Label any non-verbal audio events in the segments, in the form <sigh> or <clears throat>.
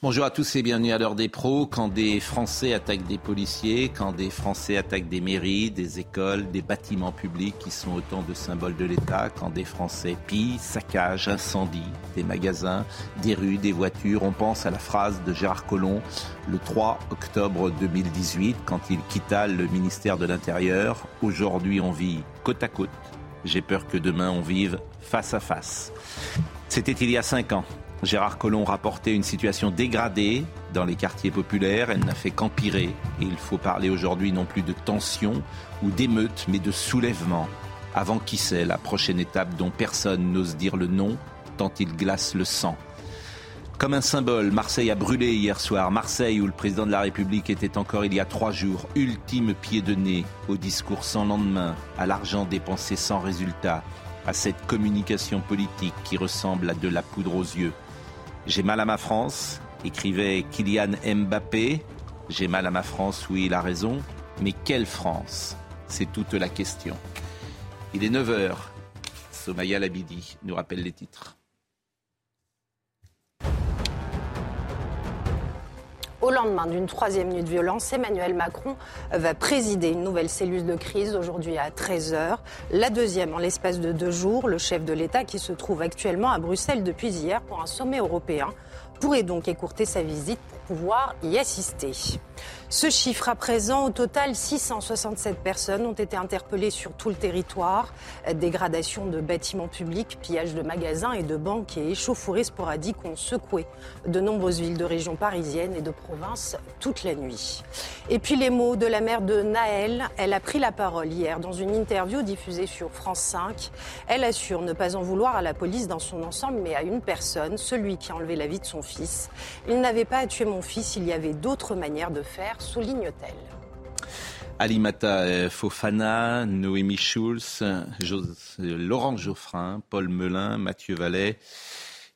Bonjour à tous et bienvenue à l'heure des pros. Quand des Français attaquent des policiers, quand des Français attaquent des mairies, des écoles, des bâtiments publics qui sont autant de symboles de l'État, quand des Français pillent, saccagent, incendient des magasins, des rues, des voitures, on pense à la phrase de Gérard Collomb le 3 octobre 2018 quand il quitta le ministère de l'Intérieur. Aujourd'hui on vit côte à côte. J'ai peur que demain on vive face à face. C'était il y a cinq ans. Gérard Collomb rapportait une situation dégradée dans les quartiers populaires. Elle n'a fait qu'empirer. Et il faut parler aujourd'hui non plus de tension ou d'émeute, mais de soulèvement. Avant qui sait la prochaine étape dont personne n'ose dire le nom, tant il glace le sang. Comme un symbole, Marseille a brûlé hier soir. Marseille, où le président de la République était encore il y a trois jours, ultime pied de nez au discours sans lendemain, à l'argent dépensé sans résultat, à cette communication politique qui ressemble à de la poudre aux yeux. J'ai mal à ma France, écrivait Kylian Mbappé. J'ai mal à ma France, oui, il a raison. Mais quelle France? C'est toute la question. Il est 9h. Somaya Labidi nous rappelle les titres. Au lendemain d'une troisième nuit de violence, Emmanuel Macron va présider une nouvelle cellule de crise aujourd'hui à 13h. La deuxième en l'espace de deux jours. Le chef de l'État, qui se trouve actuellement à Bruxelles depuis hier pour un sommet européen, pourrait donc écourter sa visite pour pouvoir y assister. Ce chiffre à présent, au total, 667 personnes ont été interpellées sur tout le territoire. Dégradation de bâtiments publics, pillage de magasins et de banques et échauffourées sporadiques ont secoué de nombreuses villes de région parisienne et de province toute la nuit. Et puis les mots de la mère de Naël, elle a pris la parole hier dans une interview diffusée sur France 5. Elle assure ne pas en vouloir à la police dans son ensemble, mais à une personne, celui qui a enlevé la vie de son fils. Il n'avait pas à tuer mon fils, il y avait d'autres manières de faire souligne-t-elle. Alimata Fofana, Noémie Schulz, Laurent Geoffrin, Paul Melun, Mathieu Vallet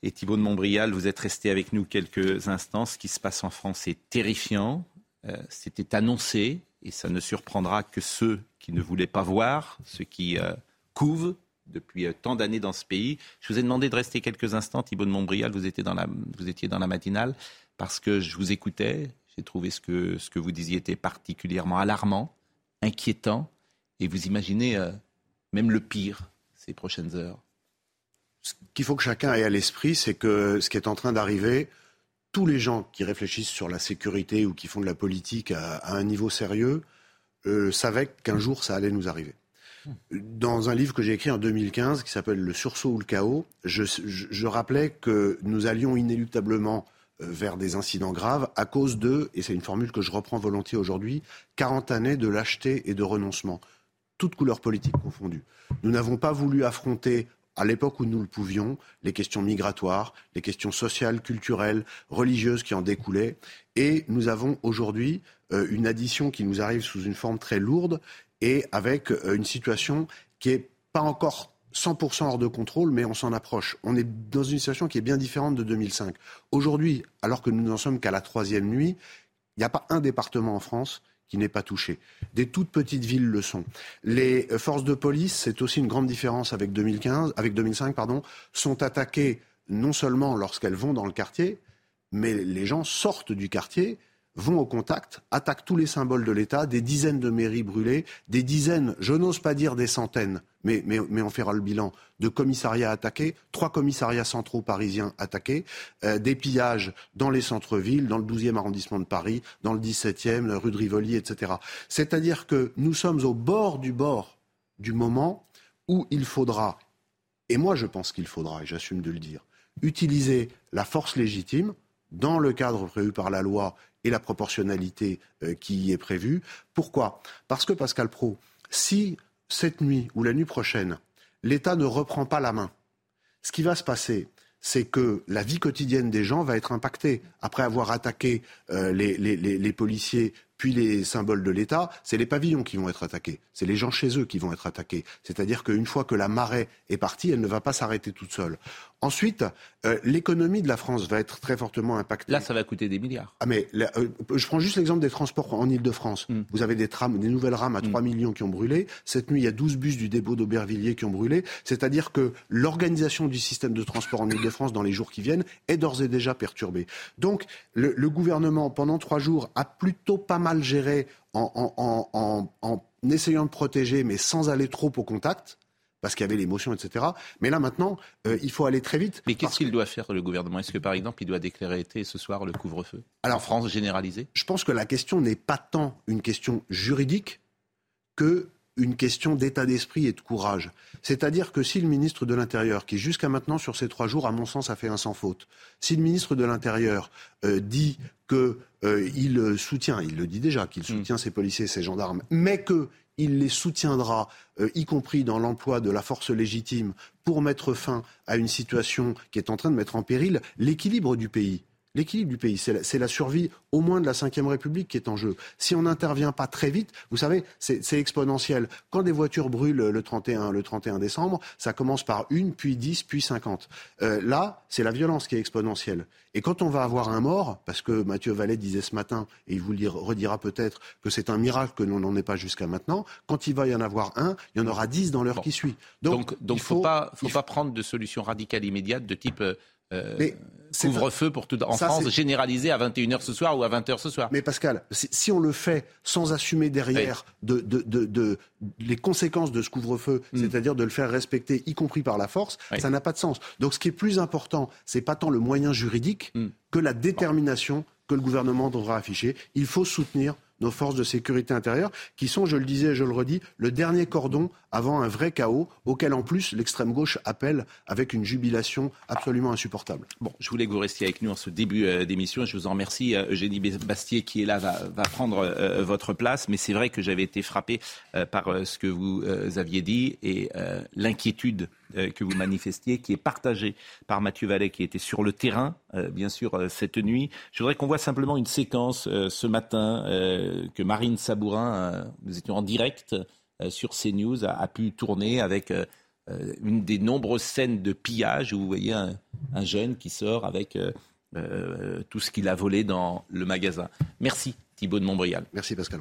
et Thibault de Montbrial. Vous êtes restés avec nous quelques instants. Ce qui se passe en France est terrifiant. Euh, c'était annoncé et ça ne surprendra que ceux qui ne voulaient pas voir, ceux qui euh, couvent depuis euh, tant d'années dans ce pays. Je vous ai demandé de rester quelques instants, Thibault de Montbrial, vous étiez dans la matinale, parce que je vous écoutais, j'ai trouvé ce que, ce que vous disiez était particulièrement alarmant, inquiétant, et vous imaginez euh, même le pire ces prochaines heures. Ce qu'il faut que chacun ait à l'esprit, c'est que ce qui est en train d'arriver, tous les gens qui réfléchissent sur la sécurité ou qui font de la politique à, un niveau sérieux euh, savaient qu'un jour ça allait nous arriver. Dans un livre que j'ai écrit en 2015 qui s'appelle Le sursaut ou le chaos, je, rappelais que nous allions inéluctablement vers des incidents graves à cause de, et c'est une formule que je reprends volontiers aujourd'hui, 40 années de lâcheté et de renoncement, toutes couleurs politiques confondues. Nous n'avons pas voulu affronter à l'époque où nous le pouvions, les questions migratoires, les questions sociales, culturelles, religieuses qui en découlaient. Et nous avons aujourd'hui euh, une addition qui nous arrive sous une forme très lourde et avec euh, une situation qui n'est pas encore 100% hors de contrôle, mais on s'en approche. On est dans une situation qui est bien différente de 2005. Aujourd'hui, alors que nous n'en sommes qu'à la troisième nuit, il n'y a pas un département en France qui n'est pas touché. Des toutes petites villes le sont. Les forces de police, c'est aussi une grande différence avec 2015, avec 2005, pardon, sont attaquées non seulement lorsqu'elles vont dans le quartier, mais les gens sortent du quartier vont au contact, attaquent tous les symboles de l'État, des dizaines de mairies brûlées, des dizaines, je n'ose pas dire des centaines, mais, mais, on fera le bilan, de commissariats attaqués, trois commissariats centraux parisiens attaqués, euh, des pillages dans les centres-villes, dans le 12e arrondissement de Paris, dans le 17e, la rue de Rivoli, etc. C'est-à-dire que nous sommes au bord du bord du moment où il faudra, et moi je pense qu'il faudra, et j'assume de le dire, utiliser la force légitime dans le cadre prévu par la loi et la proportionnalité euh, qui y est prévue. Pourquoi? Parce que, Pascal Pro, si cette nuit ou la nuit prochaine, l'État ne reprend pas la main, ce qui va se passer, c'est que la vie quotidienne des gens va être impactée. Après avoir attaqué euh, les, policiers puis les symboles de l'État, c'est les pavillons qui vont être attaqués. C'est les gens chez eux qui vont être attaqués. C'est-à-dire qu'une fois que la marée est partie, elle ne va pas s'arrêter toute seule. Ensuite, euh, l'économie de la France va être très fortement impactée. Là, ça va coûter des milliards. Ah mais euh, je prends juste l'exemple des transports en Ile-de-France. Hmm. Vous avez des trams, des nouvelles rames à 3 hmm. millions qui ont brûlé. Cette nuit, il y a 12 bus du dépôt d'Aubervilliers qui ont brûlé. C'est-à-dire que l'organisation du système de transport en Ile-de-France dans les jours qui viennent est d'ores et déjà perturbée. Donc, le, le gouvernement, pendant trois jours, a plutôt pas mal géré en, essayant de protéger, mais sans aller trop au contact parce qu'il y avait l'émotion, etc. Mais là, maintenant, euh, il faut aller très vite. Mais qu'est-ce qu'il doit faire, le gouvernement? Est-ce que, par exemple, il doit déclarer été ce soir le couvre-feu? Alors, en France généralisé Je pense que la question n'est pas tant une question juridique que une question d'état d'esprit et de courage. C'est-à-dire que si le ministre de l'Intérieur, qui jusqu'à maintenant sur ces trois jours, à mon sens, a fait un sans faute, si le ministre de l'Intérieur euh, dit qu'il euh, soutient, il le dit déjà, qu'il hmm. soutient ses policiers et ses gendarmes, mais qu'il les soutiendra, euh, y compris dans l'emploi de la force légitime, pour mettre fin à une situation qui est en train de mettre en péril l'équilibre du pays l'équilibre du pays. C'est la, survie au moins de la Ve République qui est en jeu. Si on n'intervient pas très vite, vous savez, c'est exponentiel. Quand des voitures brûlent le 31, le 31 décembre, ça commence par une, puis dix, puis cinquante. Euh, là, c'est la violence qui est exponentielle. Et quand on va avoir un mort, parce que Mathieu Vallet disait ce matin, et il vous le redira peut-être, que c'est un miracle que l'on n'en ait pas jusqu'à maintenant, quand il va y en avoir un, il y en aura dix dans l'heure qui suit. Donc, il ne faut, pas, faut pas prendre de solution radicale immédiate de type euh, mais couvre-feu pour tout en France généralisé à 21h ce soir ou à 20h ce soir. Mais Pascal, si on le fait sans assumer derrière de, les conséquences de ce couvre-feu, mm. c'est-à-dire de le faire respecter, y compris par la force, ça n'a pas de sens. Donc ce qui est plus important, c'est pas tant le moyen juridique mm. que la détermination que le gouvernement devra afficher. Il faut soutenir nos forces de sécurité intérieure, qui sont, je le disais et je le redis, le dernier cordon avant un vrai chaos, auquel en plus l'extrême gauche appelle avec une jubilation absolument insupportable. Bon, je voulais que vous restiez avec nous en ce début euh, d'émission. Je vous en remercie. Euh, Eugénie Bastier, qui est là, va, prendre euh, votre place. Mais c'est vrai que j'avais été frappé par ce que vous aviez dit et l'inquiétude que vous manifestiez, qui est partagée par Mathieu Vallet, qui était sur le terrain, bien sûr, cette nuit. Je voudrais qu'on voit simplement une séquence ce matin que Marine Sabourin, nous étions en direct euh, sur CNews a, pu tourner avec euh, euh, une des nombreuses scènes de pillage où vous voyez un, jeune qui sort avec tout ce qu'il a volé dans le magasin. Merci Thibault de Montbrial. Merci Pascal.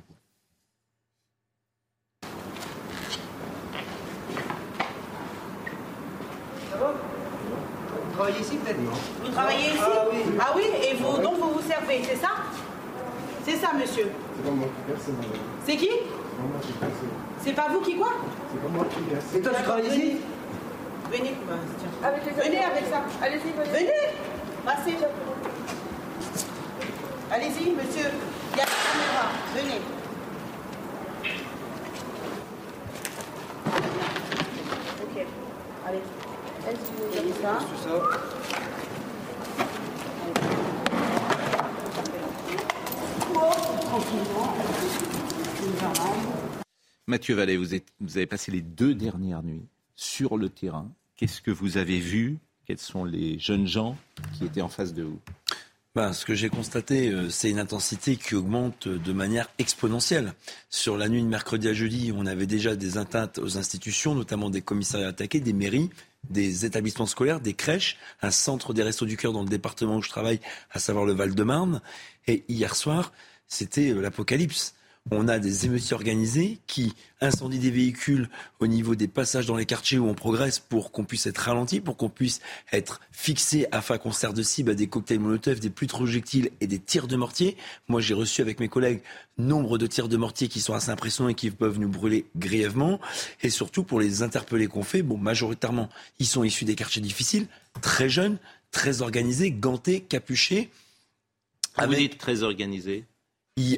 Travaillez ici peut-être Vous travaillez ici ah oui. ah oui. et vous, donc vous vous servez, c'est ça C'est ça, monsieur C'est qui c'est pas vous qui quoi C'est pas moi qui viens. Et toi, tu travailles ici Venez, avec venez avec ça. Allez-y, venez. Venez Passez. Allez-y, monsieur. Il y a la caméra. Venez. Ok. Allez. Mathieu Vallet, vous, avez passé les deux dernières nuits sur le terrain. Qu'est-ce que vous avez vu? Quels sont les jeunes gens qui étaient en face de vous? Ben, ce que j'ai constaté, euh, c'est une intensité qui augmente de manière exponentielle. Sur la nuit de mercredi à jeudi, on avait déjà des atteintes aux institutions, notamment des commissariats attaqués, des mairies, des établissements scolaires, des crèches, un centre des restos du cœur dans le département où je travaille, à savoir le Val-de-Marne. Et hier soir, c'était euh, l'apocalypse on a des émeutiers organisés qui incendient des véhicules au niveau des passages dans les quartiers où on progresse pour qu'on puisse être ralenti, pour qu'on puisse être fixé afin qu'on sert de cible à des cocktails Molotov, des pluies de projectiles et des tirs de mortier. Moi, j'ai reçu avec mes collègues nombre de tirs de mortier qui sont assez impressionnants et qui peuvent nous brûler grièvement. Et surtout, pour les interpellés qu'on fait, bon, majoritairement, ils sont issus des quartiers difficiles, très jeunes, très organisés, gantés, capuchés. Vous dites très organisés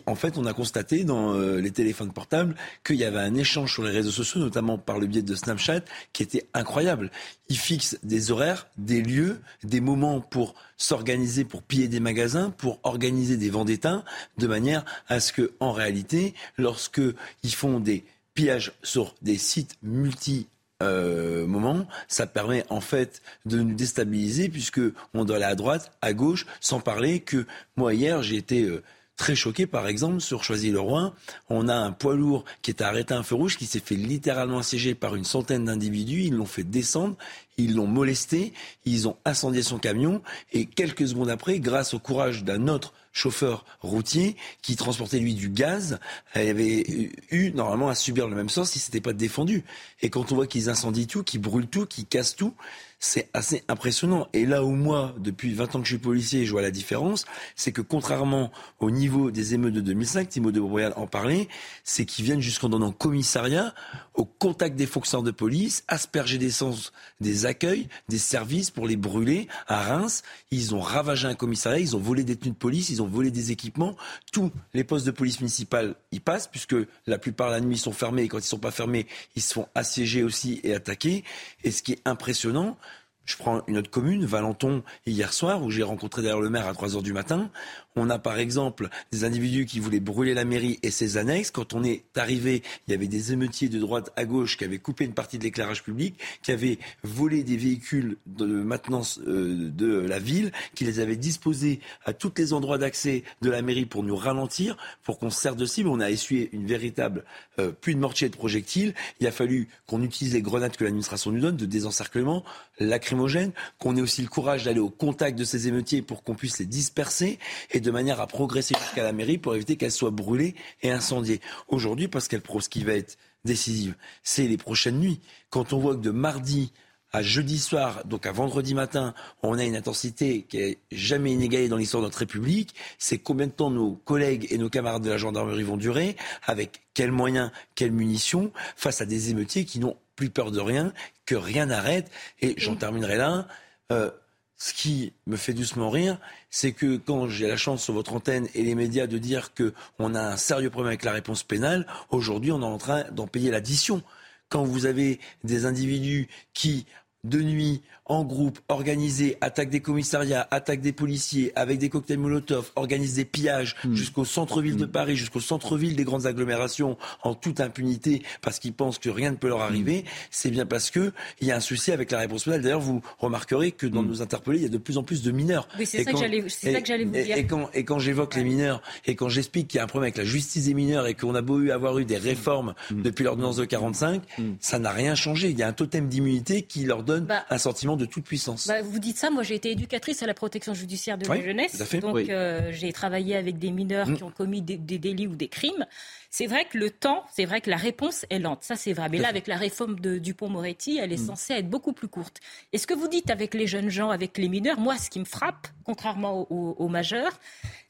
en fait, on a constaté dans euh, les téléphones portables qu'il y avait un échange sur les réseaux sociaux, notamment par le biais de Snapchat, qui était incroyable. Ils fixent des horaires, des lieux, des moments pour s'organiser, pour piller des magasins, pour organiser des vendettas, de manière à ce que, en réalité, lorsque ils font des pillages sur des sites multi euh, moment, ça permet en fait de nous déstabiliser puisque on doit aller à droite, à gauche, sans parler que moi hier j'ai été euh, très choqué, par exemple, sur Choisy-le-Roi. On a un poids lourd qui est arrêté à un feu rouge, qui s'est fait littéralement assiéger par une centaine d'individus. Ils l'ont fait descendre, ils l'ont molesté, ils ont incendié son camion. Et quelques secondes après, grâce au courage d'un autre chauffeur routier qui transportait lui du gaz, avait eu normalement à subir le même sort si c'était pas défendu. Et quand on voit qu'ils incendient tout, qu'ils brûlent tout, qu'ils cassent tout, c'est assez impressionnant. Et là où moi, depuis 20 ans que je suis policier, je vois la différence, c'est que contrairement au niveau des émeutes de 2005, Timo de Broyal en parlait, c'est qu'ils viennent jusqu'en donnant commissariat, au contact des fonctionnaires de police, asperger d'essence des accueils, des services pour les brûler à Reims. Ils ont ravagé un commissariat, ils ont volé des tenues de police, ils ont volé des équipements. Tous les postes de police municipale y passent, puisque la plupart la nuit sont fermés et quand ils sont pas fermés, ils se font assiéger aussi et attaquer. Et ce qui est impressionnant, je prends une autre commune, Valenton, hier soir, où j'ai rencontré d'ailleurs le maire à 3 heures du matin. On a par exemple des individus qui voulaient brûler la mairie et ses annexes. Quand on est arrivé, il y avait des émeutiers de droite à gauche qui avaient coupé une partie de l'éclairage public, qui avaient volé des véhicules de maintenance euh, de la ville, qui les avaient disposés à tous les endroits d'accès de la mairie pour nous ralentir, pour qu'on se serve de cible. On a essuyé une véritable euh, pluie de mortiers et de projectiles. Il a fallu qu'on utilise les grenades que l'administration nous donne de désencerclement, lacrymogène, qu'on ait aussi le courage d'aller au contact de ces émeutiers pour qu'on puisse les disperser de manière à progresser jusqu'à la mairie pour éviter qu'elle soit brûlée et incendiée. Aujourd'hui, Pascal Pro, ce qui va être décisif, c'est les prochaines nuits. Quand on voit que de mardi à jeudi soir, donc à vendredi matin, on a une intensité qui est jamais inégalée dans l'histoire de notre République. C'est combien de temps nos collègues et nos camarades de la gendarmerie vont durer, avec quels moyens, quelles munitions, face à des émeutiers qui n'ont plus peur de rien, que rien n'arrête. Et j'en terminerai là. Euh, ce qui me fait doucement rire, c'est que quand j'ai la chance sur votre antenne et les médias de dire qu'on a un sérieux problème avec la réponse pénale, aujourd'hui on est en train d'en payer l'addition. Quand vous avez des individus qui, de nuit, en groupe, organisé, attaque des commissariats, attaque des policiers, avec des cocktails Molotov, organise des pillages hmm. jusqu'au centre-ville de hmm. Paris, jusqu'au centre-ville des grandes agglomérations, en toute impunité, parce qu'ils pensent que rien ne peut leur hmm. arriver, c'est bien parce que il y a un souci avec la réponse pénale. D'ailleurs, vous remarquerez que dans nos interpellés, il y a de plus en plus de mineurs. Oui, c'est ça, que j'allais vous dire. Et quand, et quand j'évoque les mineurs, et quand j'explique qu'il y a un problème avec la justice des mineurs, et qu'on a beau avoir eu des réformes depuis l'ordonnance de 45, ça n'a rien changé. Il y a un totem d'immunité qui leur donne bah, un sentiment de toute puissance. Bah, vous dites ça, moi j'ai été éducatrice à la protection judiciaire de la jeunesse. Donc euh, j'ai travaillé avec des mineurs mm. qui ont commis des, délits ou des crimes. C'est vrai que le temps, c'est vrai que la réponse est lente, ça c'est vrai. Mais là, avec la réforme de Dupont-Moretti, elle est mm. censée être beaucoup plus courte. Et ce que vous dites avec les jeunes gens, avec les mineurs, moi ce qui me frappe, contrairement aux, majeurs,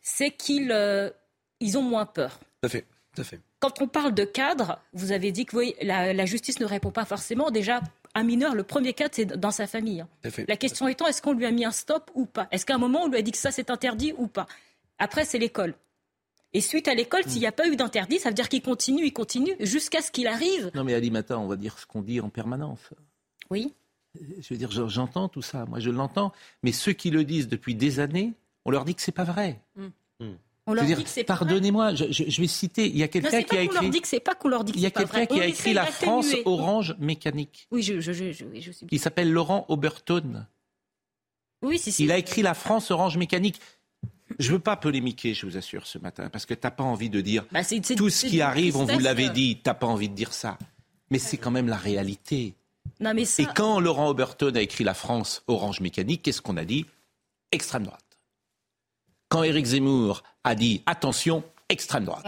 c'est qu'ils euh, ils ont moins peur. Tout à fait. Tout à fait. Quand on parle de cadre, vous avez dit que oui, la, la justice ne répond pas forcément. Déjà, un mineur, le premier cas, c'est dans sa famille. Hein. La question étant, est-ce qu'on lui a mis un stop ou pas? Est-ce qu'à un moment, on lui a dit que ça, c'est interdit ou pas? Après, c'est l'école. Et suite à l'école, s'il n'y a pas eu d'interdit, ça veut dire qu'il continue, il continue, jusqu'à ce qu'il arrive. Non, mais Ali Mata, on va dire ce qu'on dit en permanence. Oui. Je veux dire, j'entends tout ça, moi je l'entends. Mais ceux qui le disent depuis des années, on leur dit que c'est pas vrai. Hmm. Hmm. On leur dit que c'est Pardonnez-moi, je, je, vais citer. Il y a quelqu'un qui a écrit. Leur dit que c'est pas qu'on leur dit que Il y a quelqu'un qui a écrit La France Orange Mécanique. Oui, je, je, je, suis. Il s'appelle Laurent Oberton. Oui, si, si. Il a écrit La France Orange Mécanique. Je ne veux pas polémiquer, je vous assure, ce matin, parce que tu n'as pas envie de dire bah, tout ce qui arrive, on vous l'avait dit, tu n'as pas envie de dire ça. Mais c'est quand même la réalité. Non, mais Et quand Laurent Oberton a écrit La France Orange Mécanique, qu'est-ce qu'on a dit? Extrême droite quand Éric Zemmour a dit attention, extrême droite.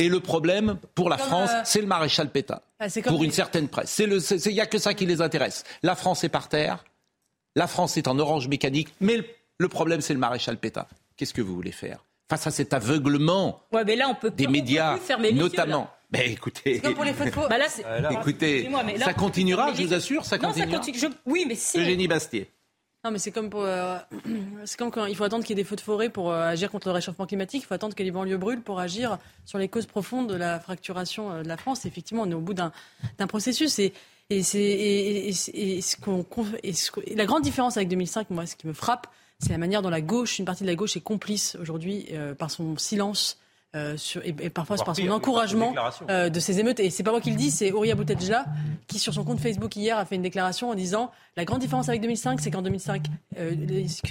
Et le problème pour la France, euh, c'est le maréchal Pétain. Ah, pour une certaine presse. Il n'y a que ça qui les intéresse. La France est par terre, la France est en orange mécanique, mais le, problème, c'est le maréchal Pétain. Qu'est-ce que vous voulez faire? Face à cet aveuglement des médias, notamment. Mais écoutez, pour les <laughs> bah écoutez, ça continuera, je vous assure, ça continuera. Oui, mais c'est. Eugénie Bastier. Non, mais c'est comme, pour, euh, <clears throat> c'est comme quand il faut attendre qu'il y ait des feux de forêt pour euh, agir contre le réchauffement climatique. Il faut attendre que les banlieues brûlent pour agir sur les causes profondes de la fracturation euh, de la France. effectivement, on est au bout d'un, processus. Et, et, c'est, et, ce qu'on, la grande différence avec 2005, moi, ce qui me frappe, c'est la manière dont la gauche, une partie de la gauche, est complice aujourd'hui par son silence euh, sur, et, parfois par son encouragement euh, de ces émeutes. Et c'est pas moi qui le dis, c'est Ouria Boutedja qui, sur son compte Facebook hier, a fait une déclaration en disant la grande différence avec 2005, c'est qu'en 2005, euh,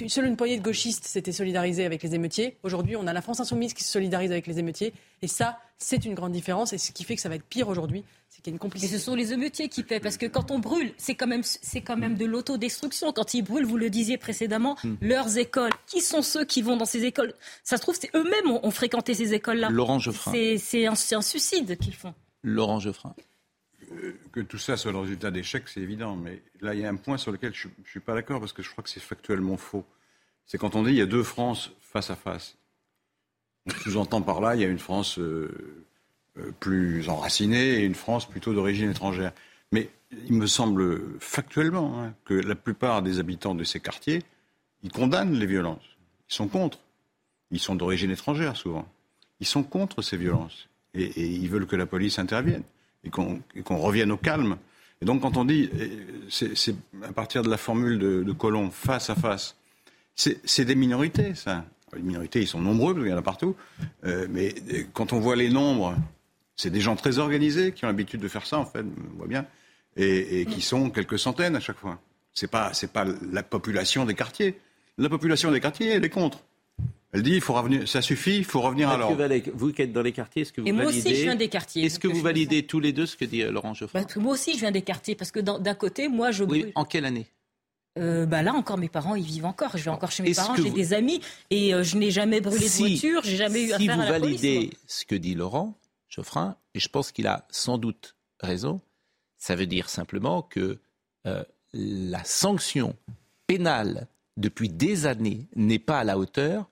seule une poignée de gauchistes s'était solidarisée avec les émeutiers. Aujourd'hui, on a la France insoumise qui se solidarise avec les émeutiers. Et ça, c'est une grande différence. Et ce qui fait que ça va être pire aujourd'hui, qu'il y a une complicité. Et ce sont les émeutiers qui paient, parce que quand on brûle, c'est quand même, c'est quand même de l'autodestruction. Quand ils brûlent, vous le disiez précédemment, hmm. leurs écoles. Qui sont ceux qui vont dans ces écoles? Ça se trouve, c'est eux-mêmes ont, ont fréquenté ces écoles-là. Laurent Geoffrin. C'est un, un, suicide qu'ils font. Laurent Geoffrin. Euh, que tout ça soit le résultat d'échecs, c'est évident. Mais là, il y a un point sur lequel je ne suis pas d'accord parce que je crois que c'est factuellement faux. C'est quand on dit il y a deux France face à face. On sous-entend par là, il y a une France euh, plus enracinée et une France plutôt d'origine étrangère. Mais il me semble factuellement hein, que la plupart des habitants de ces quartiers, ils condamnent les violences. Ils sont contre. Ils sont d'origine étrangère souvent. Ils sont contre ces violences. Et, ils veulent que la police intervienne et qu'on revienne au calme. Et donc quand on dit, c'est à partir de la formule de, de Colomb, face à face, c'est des minorités, ça. Les minorités, ils sont nombreux, parce qu'il y en a partout. Euh, mais quand on voit les nombres, c'est des gens très organisés qui ont l'habitude de faire ça, en fait, on voit bien, et, qui sont quelques centaines à chaque fois. C'est pas, c'est pas la population des quartiers. La population des quartiers, elle est contre. Elle dit, il faut revenir, ça suffit, il faut revenir à l'ordre. Vous qui êtes dans les quartiers, est-ce que vous Et moi aussi, je viens des quartiers. Est-ce que vous validez tous les deux ce que dit euh, Laurent Geoffroy bah, Moi aussi, je viens des quartiers, parce que d'un côté, moi, je oui, En quelle année? Euh, bah là encore mes parents ils vivent encore. Je vais encore chez mes parents, j'ai des amis et euh, je n'ai jamais brûlé de voiture, j'ai jamais eu affaire à la police. Si vous validez ce que dit Laurent Geoffrin, et je pense qu'il a sans doute raison, ça veut dire simplement que la sanction pénale depuis des années n'est pas à la hauteur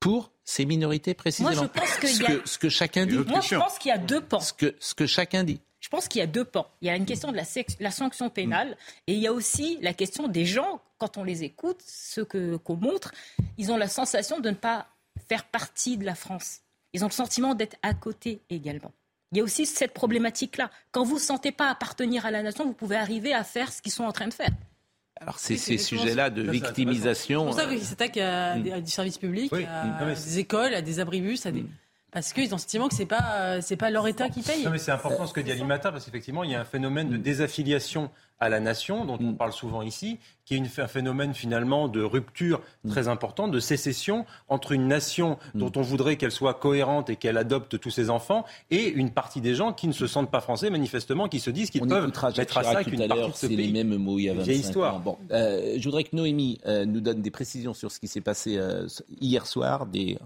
pour ces minorités précisément. Moi, je pense ce, que, ce que chacun dit. Moi, je pense qu'il y a deux pans. Ce que, ce que chacun dit. Je pense qu'il y a deux pans. Il y a une question de la, la sanction pénale et il y a aussi la question des gens, quand on les écoute, ceux qu'on montre, ils ont la sensation de ne pas faire partie de la France. Ils ont le sentiment d'être à côté également. Il y a aussi cette problématique-là. Quand vous ne sentez pas appartenir à la nation, vous pouvez arriver à faire ce qu'ils sont en train de faire. Alors c'est ces sujets-là de victimisation. C'est pour ça qu'ils s'attaquent à, mm. à, du service public, à, des écoles, à des abribus, à des... Mm. Parce qu'ils ont le sentiment que ce n'est pas, c'est pas leur État qui paye. Non, mais c'est important ce que dit Alimata, parce qu'effectivement, il y a un phénomène de désaffiliation à la nation, dont on mm. parle souvent ici, qui est un phénomène finalement de rupture mm. très importante, de sécession entre une nation mm. dont on voudrait qu'elle soit cohérente et qu'elle adopte tous ses enfants, et une partie des gens qui ne se sentent pas français, manifestement, qui se disent qu'ils peuvent mettre à ça qu'une partie de ce C'est les mêmes mots il y a 25 histoire. Ans. Bon, euh, je voudrais que Noémie euh, nous donne des précisions sur ce qui s'est passé euh, hier soir, des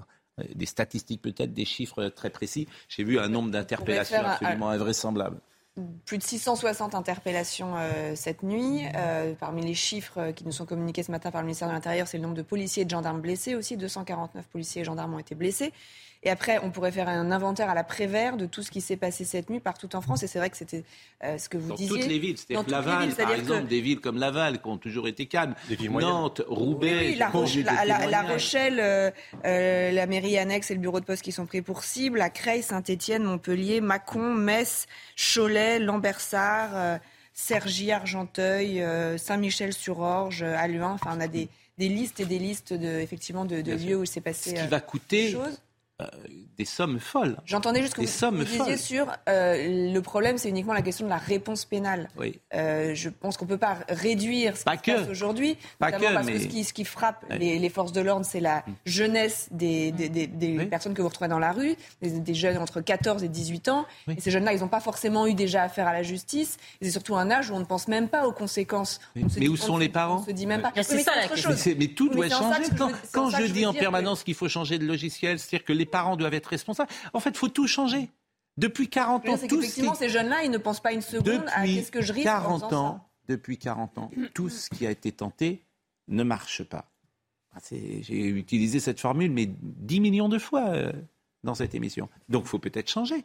des statistiques peut-être, des chiffres très précis. J'ai vu un nombre d'interpellations absolument invraisemblable plus de 660 interpellations euh, cette nuit. Euh, parmi les chiffres qui nous sont communiqués ce matin par le ministère de l'Intérieur, c'est le nombre de policiers et de gendarmes blessés aussi. 249 policiers et gendarmes ont été blessés. Et après, on pourrait faire un inventaire à la Prévert de tout ce qui s'est passé cette nuit partout en France. Et c'est vrai que c'était euh, ce que vous disiez. Dans toutes les villes, c'est-à-dire Laval, par exemple, des villes comme Laval qui ont toujours été calmes. Nantes, Roubaix, la, Rochelle, euh, euh, la mairie annexe et le bureau de poste qui sont pris pour cible, à Creil, Saint-Étienne, Montpellier, Mâcon, Metz, Cholet, Lambersart, Cergy, Argenteuil, Saint-Michel-sur-Orge, Aluin. Enfin, on a des, listes et des listes de, effectivement de, lieux où il s'est passé. Ce qui va coûter euh, des sommes folles. J'entendais juste que vous, disiez sur euh, le problème, c'est uniquement la question de la réponse pénale. Oui. Euh, je pense qu'on ne peut pas réduire ce qui se passe aujourd'hui, notamment parce que ce qui, ce qui frappe les, forces de l'ordre, c'est la jeunesse des, des, personnes que vous retrouvez dans la rue, des, jeunes entre 14 et 18 ans. Et ces jeunes-là, ils n'ont pas forcément eu déjà affaire à la justice. c'est surtout un âge où on ne pense même pas aux conséquences. Mais où sont les parents On se dit même pas. C'est ça la question. Mais, tout doit changer. Quand, je, dis en permanence qu'il faut changer de logiciel, c'est-à-dire que les parents doivent être responsables. En fait, il faut tout changer. Depuis 40 ans, tout effectivement, ces jeunes-là, ils ne pensent pas une seconde à qu'est-ce que je risque 40 ans, Depuis 40 ans, tout ce qui a été tenté ne marche pas. J'ai utilisé cette formule, mais 10 millions de fois euh, dans cette émission. Donc, il faut peut-être changer.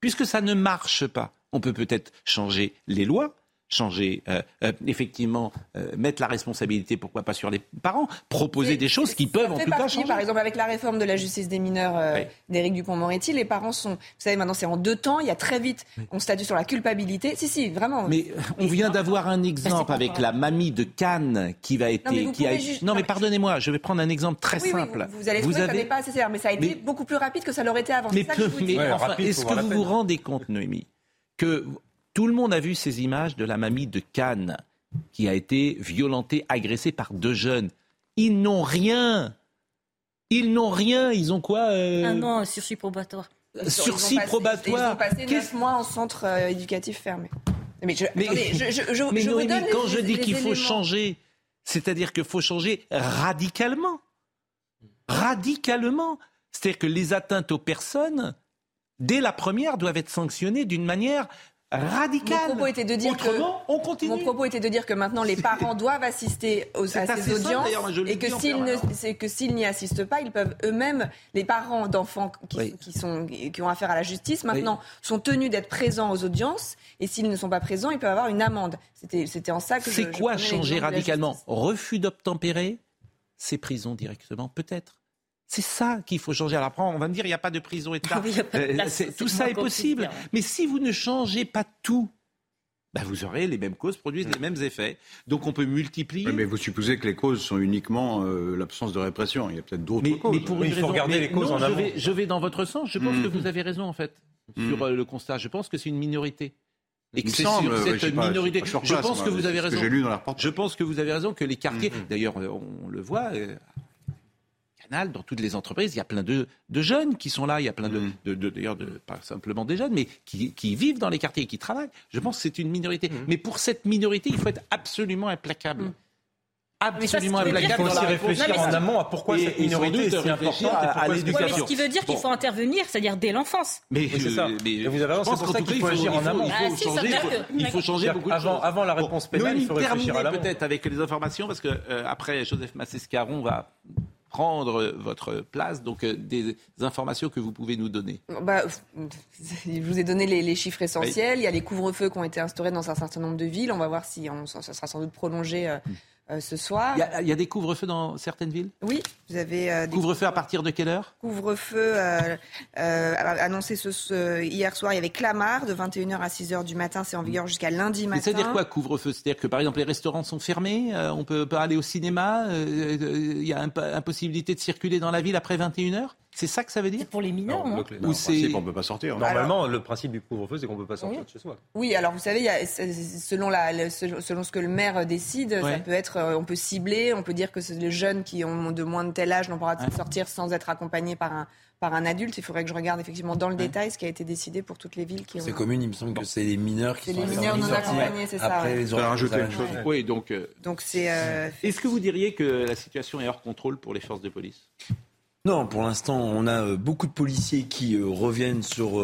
Puisque ça ne marche pas, on peut peut-être changer les lois, changer, euh, euh, effectivement, euh, mettre la responsabilité, pourquoi pas sur les parents, proposer des choses qui peuvent en tout cas changer. Par exemple, avec la réforme de la justice des mineurs d'Éric Dupont-Moretti, les parents sont, vous savez, maintenant c'est en deux temps, il y a très vite, on statue sur la culpabilité. Si, si, vraiment. Mais on vient d'avoir un exemple avec la mamie de Cannes qui va être, non, qui a, non mais pardonnez-moi, je vais prendre un exemple très simple. vous, allez trouver que ça n'est pas assez sévère, mais ça a été beaucoup plus rapide que ça l'aurait été avant. Mais, est-ce que vous vous rendez compte, Noémie, que tout le monde a vu ces images de la mamie de Cannes qui a été violentée, agressée par deux jeunes. Ils n'ont rien. Ils n'ont rien. Ils ont quoi euh... Un an, sursis probatoire. Sursis probatoire. Ils ont passé neuf mois en centre euh, éducatif fermé. Mais, je, mais, quand je dis qu'il faut changer, c'est-à-dire qu'il faut changer radicalement. Radicalement. C'est-à-dire que les atteintes aux personnes, dès la première, doivent être sanctionnées d'une manière radical. Mon propos était de dire que on continue. Mon propos était de dire que maintenant les parents doivent assister aux, à ces audiences et que s'ils ne que s'ils n'y assistent pas, ils peuvent eux-mêmes les parents d'enfants qui, sont qui ont affaire à la justice maintenant sont tenus d'être présents aux audiences et s'ils ne sont pas présents, ils peuvent avoir une amende. C'était c'était en ça que C'est quoi changer radicalement? Refus d'obtempérer, c'est prison directement peut-être. C'est ça qu'il faut changer. Alors après, on va me dire, il n'y a pas de prison État. <laughs> Euh, tout ça est possible. Mais si vous ne changez pas tout, bah vous aurez les mêmes causes, produisent les mêmes effets. Donc on peut multiplier. mais vous supposez que les causes sont uniquement euh, l'absence de répression. Il y a peut-être d'autres causes. Mais pour il faut regarder les causes en je Vais, je vais dans votre sens. Je pense que vous avez raison en fait sur mhm. euh, le constat. Je pense que c'est une minorité. Et que c'est sur cette minorité. je pense que vous avez raison. Lu dans la je pense que vous avez raison que les quartiers. D'ailleurs, on le voit dans toutes les entreprises, il y a plein de, jeunes qui sont là, il y a plein de, mm. d'ailleurs, pas simplement des jeunes, mais qui, vivent dans les quartiers et qui travaillent. Je pense que c'est une minorité. Mm. Mais pour cette minorité, il faut être absolument implacable. Mm. Absolument implacable. Il faut aussi réfléchir en amont à pourquoi cette minorité est si importante à, l'éducation. ce qui veut dire qu'il faut intervenir, c'est-à-dire dès l'enfance. Mais, c'est ça. Mais vous avez raison, c'est pour ça qu'il faut agir en amont. Il faut changer beaucoup de choses. Avant la réponse pénale, il faut réfléchir à l'amont. peut-être avec les informations, parce que euh, après Joseph Massescaron va prendre votre place. Donc, euh, des informations que vous pouvez nous donner. Bah, <laughs> je vous ai donné les, chiffres essentiels. Il y a les couvre-feux qui ont été instaurés dans un certain nombre de villes. On va voir si on, ça sera sans doute prolongé. Euh, hmm. Euh, ce soir. Il y, a, des couvre-feux dans certaines villes? Oui, vous avez euh, Couvre-feu à partir de quelle heure? Couvre-feu euh, annoncé ce, hier soir, il y avait Clamart de 21h à 6h du matin, c'est en vigueur jusqu'à lundi matin. C'est-à-dire quoi couvre-feu? C'est-à-dire que par exemple les restaurants sont fermés, on peut pas aller au cinéma, il y a impossibilité de circuler dans la ville après 21h c'est ça que ça veut dire Pour les mineurs, non, Ou c'est qu'on ne peut pas sortir. Normalement, le principe du couvre-feu, c'est qu'on ne peut pas sortir de chez soi. Oui, alors vous savez, selon, la, selon ce que le maire décide, ça peut être, euh, on peut cibler, on peut dire que les jeunes qui ont de moins de tel âge n'ont pas le droit de sortir sans être accompagnés par un, par un adulte. Il faudrait que je regarde effectivement dans le détail ce qui a été décidé pour toutes les villes qui ont. C'est commun, il me semble que c'est les mineurs qui sont les mineurs non accompagnés, c'est ça. Après, ils ont rajouté une chose. Oui, donc. Euh, donc c'est. Euh, Est-ce que vous diriez que la situation est hors contrôle pour les forces de police? Non, pour l'instant, on a euh, beaucoup de policiers qui euh, reviennent sur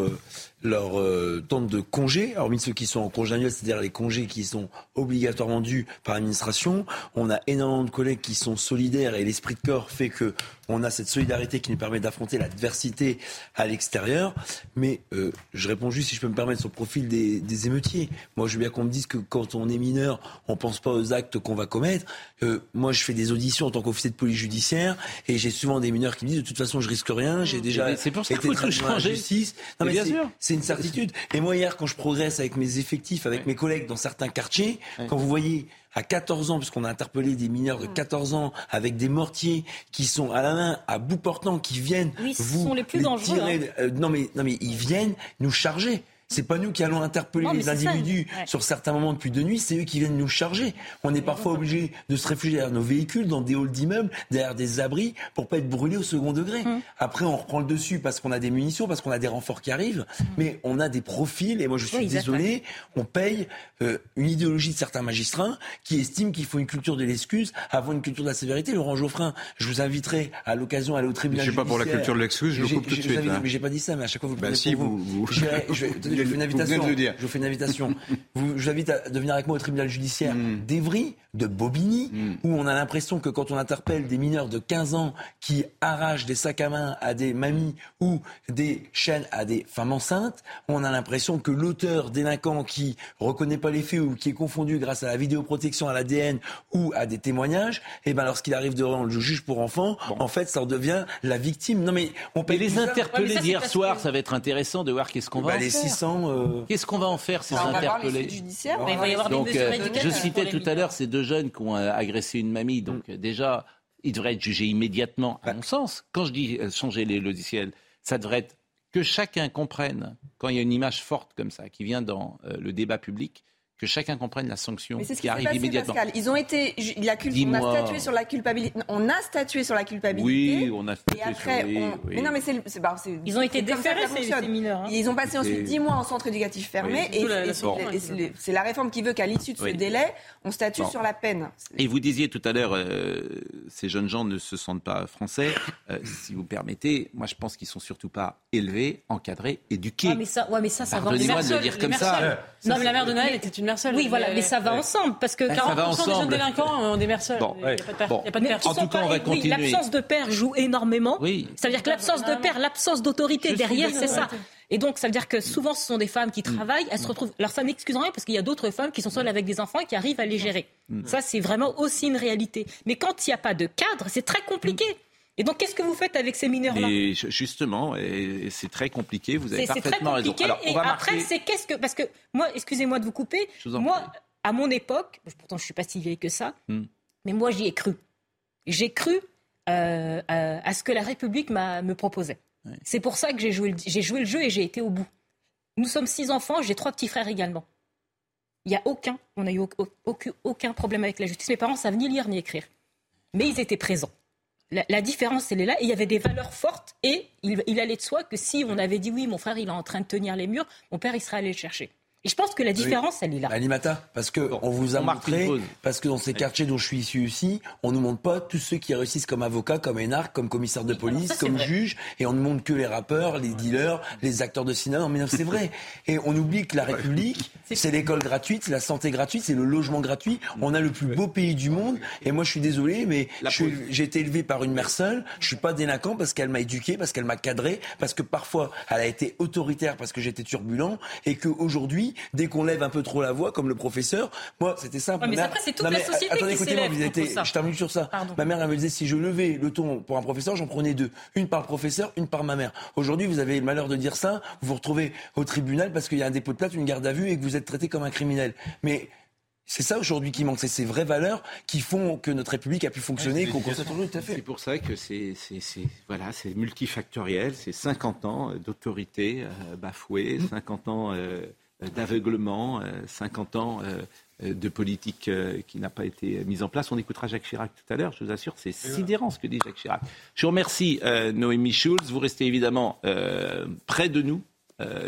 euh, leur temps de congé, hormis ceux qui sont en congé annuel, c'est-à-dire les congés qui sont obligatoirement dus par l'administration. On a énormément de collègues qui sont solidaires et l'esprit de corps fait que on a cette solidarité qui nous permet d'affronter l'adversité à l'extérieur. Mais euh, je réponds juste, si je peux me permettre, sur le profil des, émeutiers. Moi, je veux bien qu'on me dise que quand on est mineur, on pense pas aux actes qu'on va commettre. Euh, moi, je fais des auditions en tant qu'officier de police judiciaire et j'ai souvent des mineurs qui me disent de toute façon, je risque rien. J'ai déjà c'est pour ça traité la justice. Non, mais c'est une certitude. Et moi, hier, quand je progresse avec mes effectifs, avec mes collègues dans certains quartiers, quand vous voyez à 14 ans, puisqu'on a interpellé des mineurs de 14 ans avec des mortiers qui sont à la main, à bout portant, qui viennent oui, vous sont les plus dangereux. Hein. Euh, non mais non mais ils viennent nous charger. C'est pas nous qui allons interpeller les individus sur certains moments depuis de nuit, c'est eux qui viennent nous charger. On est parfois obligé de se réfugier derrière nos véhicules, dans des halls d'immeubles, derrière des abris, pour pas être brûlés au second degré. Hum. Après, on reprend le dessus parce qu'on a des munitions, parce qu'on a des renforts qui arrivent, hum. mais on a des profils, et moi je suis désolé, on paye euh, une idéologie de certains magistrats qui estiment qu'il faut une culture de l'excuse avant une culture de la sévérité. Laurent Geoffrin, je vous inviterai à l'occasion à aller au tribunal. Je suis pas pour la culture de l'excuse, je le coupe tout de suite. Mais j'ai pas dit ça, mais à chaque fois vous. Bah si, vous. je <laughs> je. Vous fais une invitation. je <laughs> vous invite à, venir avec moi au tribunal judiciaire hmm. d'Evry, de Bobigny, hmm. où on a l'impression que quand on interpelle des mineurs de 15 ans qui arrachent des sacs à main à des mamies ou des chaînes à des femmes enceintes, on a l'impression que l'auteur délinquant qui reconnaît pas les faits ou qui est confondu grâce à la vidéoprotection, à l'ADN ou à des témoignages, et ben lorsqu'il arrive devant le juge pour enfants, en fait, ça en devient la victime. Non mais on peut les interpeller d'hier soir, ça va être intéressant de voir qu'est-ce qu'on eh ben, va. Bah, les 600 euh, Qu'est-ce qu'on va en faire ces interpellés des euh, Je citais tout à l'heure ces deux jeunes qui ont euh, agressé une mamie. Donc mm. déjà, ils devraient être jugés immédiatement, à mon sens. Quand je dis changer les logiciels, ça devrait être que chacun comprenne, quand il y a une image forte comme ça qui vient dans le débat public, que chacun comprenne la sanction qui, arrive immédiatement. Ils ont été, la on a statué sur la culpabilité. On a statué sur la culpabilité. Oui, on a statué et après, sur, on... Mais non, mais c'est, bah, ils ont été déférés ces, mineurs. Hein. Ils ont passé ensuite 10 mois en centre éducatif fermé et, c'est la réforme qui veut qu'à l'issue de ce délai, on statue sur la peine. Et vous disiez tout à l'heure, euh, ces jeunes gens ne se sentent pas français. Euh, si vous permettez, moi je pense qu'ils sont surtout pas élevés, encadrés, éduqués. Ah, mais ça, ouais, mais ça, ça va. Pardonnez-moi de le dire comme ça. Non, mais la mère de Noël était une mère seule. Oui, voilà, mais ça va ensemble parce que 40% des jeunes délinquants ont des mères seules. Il n'y a pas de père. En tout cas, on va continuer. L'absence de père joue énormément. Oui. Ça veut dire que l'absence de père, l'absence d'autorité derrière, c'est ça. Et donc, ça veut dire que souvent, ce sont des femmes qui mm. travaillent, elles se retrouvent. Alors, ça n'excuse rien parce qu'il y a d'autres femmes qui sont seules avec des enfants et qui arrivent à les gérer. Mm. Ça, c'est vraiment aussi une réalité. Mais quand il n'y a pas de cadre, c'est très compliqué. Et donc, qu'est-ce que vous faites avec ces mineurs-là Justement, c'est très compliqué. Vous avez parfaitement raison. Alors, et après, c'est qu'est-ce que parce que moi, excusez-moi de vous couper. Moi, à mon époque, pourtant je suis pas si vieille que ça, hmm. mais moi j'y ai cru. J'ai cru euh, à, ce que la République me proposait. C'est pour ça que j'ai joué, joué, le jeu et j'ai été au bout. Nous sommes six enfants, j'ai trois petits frères également. Il n'y a aucun, on n'a eu aucun, aucun problème avec la justice. Mes parents savent ni lire ni écrire, mais ils étaient présents. La, différence, elle est là. Il y avait des valeurs fortes. Et il, il, allait de soi que si on avait dit oui, mon frère, il est en train de tenir les murs, mon père, il serait allé le chercher. Et je pense que la différence, elle est là. Alimata, parce que on vous a montré, parce que dans ces quartiers dont je suis issu aussi, on nous montre pas tous ceux qui réussissent comme avocat, comme énarque, comme commissaire de police, comme juge, et on ne montre que les rappeurs, les dealers, les acteurs de cinéma. Non, mais c'est vrai. <laughs> Et on oublie que la République, c'est l'école gratuite, c'est la santé gratuite, c'est le logement gratuit. On a le plus beau pays du monde. Et moi, je suis désolé, mais j'ai été élevé par une mère seule. Je suis pas délinquant parce qu'elle m'a éduqué, parce qu'elle m'a cadré, parce que parfois elle a été autoritaire parce que j'étais turbulent, et qu'aujourd'hui dès qu'on lève un peu trop la voix, comme le professeur, moi, c'était simple. mais après, c'est toute la société attendez, qui s'élève Je termine sur ça. Ma mère, elle me disait, si je levais le ton pour un professeur, j'en prenais deux. Une par professeur, une par ma mère. Aujourd'hui, vous avez le malheur de dire ça, vous vous retrouvez au tribunal parce qu'il y a un dépôt de plainte, une garde à vue et que vous êtes traité comme un criminel. Mais c'est ça aujourd'hui qui manque, c'est ces vraies valeurs qui font que notre République a pu fonctionner, qu'on constate aujourd'hui tout à fait. C'est pour ça que c'est voilà, multifactoriel, c'est 50 ans d'autorité euh, bafouée, 50 ans euh, euh, d'aveuglement, 50 euh, ans euh, de politique qui n'a pas été mise en place. On écoutera Jacques Chirac tout à l'heure, je vous assure, c'est sidérant ce que dit Jacques Chirac. Je vous remercie Noémie Schulz, vous restez évidemment près de nous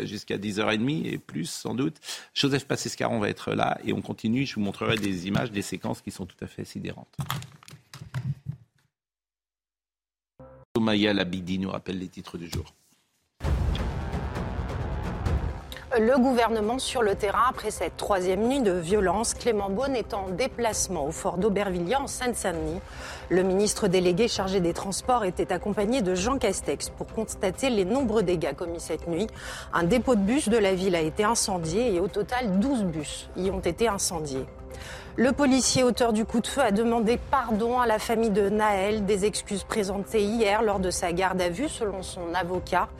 jusqu'à 10h30 et plus sans doute. Joseph Passescaron va être là et on continue, je vous montrerai des images, des séquences qui sont tout à fait sidérantes. Somaya Labidi nous rappelle les titres du jour le gouvernement sur le terrain après cette troisième nuit de violence. Clément Beaune est en déplacement au fort d'Aubervilliers en Seine-Saint-Denis. Le ministre délégué chargé des Transports était accompagné de Jean Castex pour constater les nombreux dégâts commis cette nuit. Un dépôt de bus de la ville a été incendié et au total 12 bus y ont été incendiés. Le policier auteur du coup de feu a demandé pardon à la famille de Naël, des excuses présentées hier lors de sa garde à vue selon son avocat.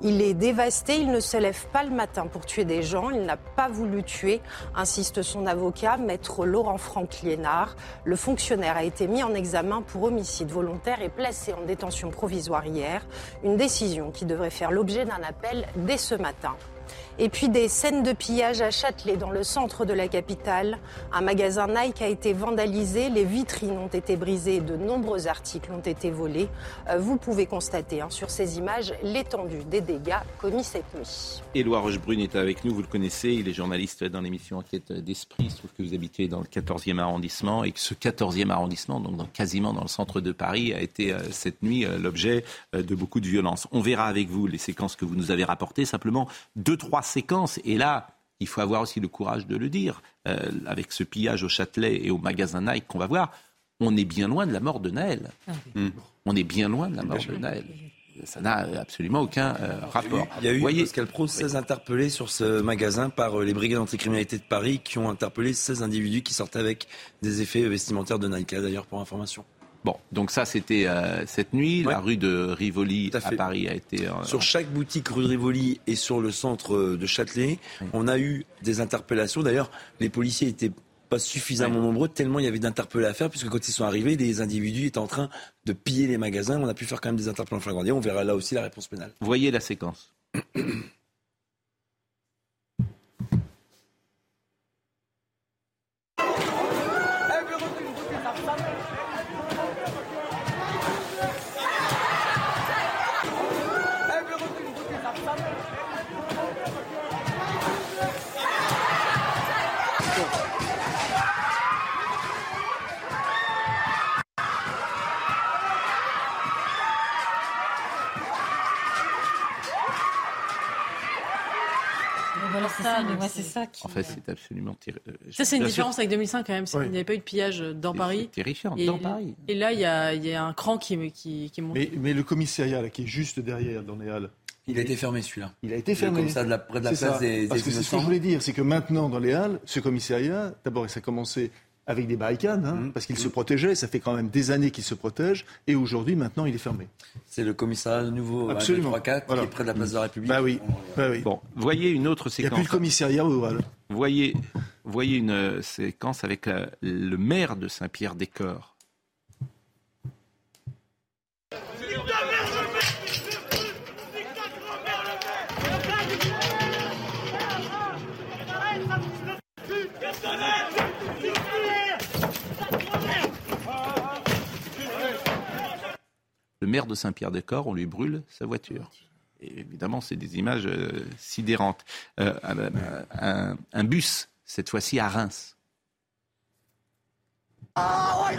Il est dévasté, il ne se lève pas le matin pour tuer des gens, il n'a pas voulu tuer, insiste son avocat, maître Laurent Franck-Liénard. Le fonctionnaire a été mis en examen pour homicide volontaire et placé en détention provisoire hier, une décision qui devrait faire l'objet d'un appel dès ce matin. Et puis des scènes de pillage à Châtelet, dans le centre de la capitale. Un magasin Nike a été vandalisé, les vitrines ont été brisées, de nombreux articles ont été volés. Euh, vous pouvez constater hein, sur ces images l'étendue des dégâts commis cette nuit. Éloi Rochebrune est avec nous, vous le connaissez, il est journaliste dans l'émission Enquête d'Esprit. Il se trouve que vous habitez dans le 14e arrondissement et que ce 14e arrondissement, donc quasiment dans le centre de Paris, a été euh, cette nuit euh, l'objet de beaucoup de violences. On verra avec vous les séquences que vous nous avez rapportées. Simplement, deux, trois séquences. Et là, il faut avoir aussi le courage de le dire. Euh, avec ce pillage au Châtelet et au magasin Nike qu'on va voir, on est bien loin de la mort de Naël. Ah hmm. On est bien loin de la mort de Naël. Ça n'a absolument aucun euh, rapport. Il y a eu, Voyez, Pascal Pro, 16 interpellés sur ce magasin par euh, les brigades anticriminalité de Paris qui ont interpellé 16 individus qui sortaient avec des effets vestimentaires de Nike, d'ailleurs, pour information. Bon, donc ça c'était cette nuit. La rue de Rivoli à, Paris a été. sur chaque boutique rue de Rivoli et sur le centre de Châtelet, on a eu des interpellations. D'ailleurs, les policiers étaient pas suffisamment nombreux, tellement il y avait d'interpellés à faire, puisque quand ils sont arrivés, des individus étaient en train de piller les magasins. On a pu faire quand même des interpellations flagrantes. On verra là aussi la réponse pénale. Voyez la séquence. Qui... En fait, c'est absolument terrible. Euh, ça, c'est une différence avec 2005 quand même. Il n'y avait pas eu de pillage dans Paris. C'est terrifiant, dans Paris. Et là, il y a, y a, un cran qui, qui, qui monte. Mais, mais, le commissariat, là, qui est juste derrière, dans les Halles, il a été fermé celui-là. Il a été fermé. Comme ça, de la, près de la place des, Parce que c'est ce que je voulais dire, c'est que maintenant, dans les Halles, ce commissariat, d'abord, ça a commencé avec des barricades, hein, mmh. parce qu'il se protégeait. Ça fait quand même des années qu'il se protège. Et aujourd'hui, maintenant, il est fermé. C'est le commissariat nouveau Absolument. 3 4 qui est près de la place de la République. Bah oui. Bah oui. Bon, voyez une autre séquence. Il n'y a plus de commissariat oral. Voyez, voyez une euh, séquence avec euh, le maire de Saint-Pierre-des-Corps. Le maire de Saint-Pierre-des-Corps, on lui brûle sa voiture. Évidemment, c'est des images euh, sidérantes. Euh, un, bus, cette fois-ci à Reims. Ah,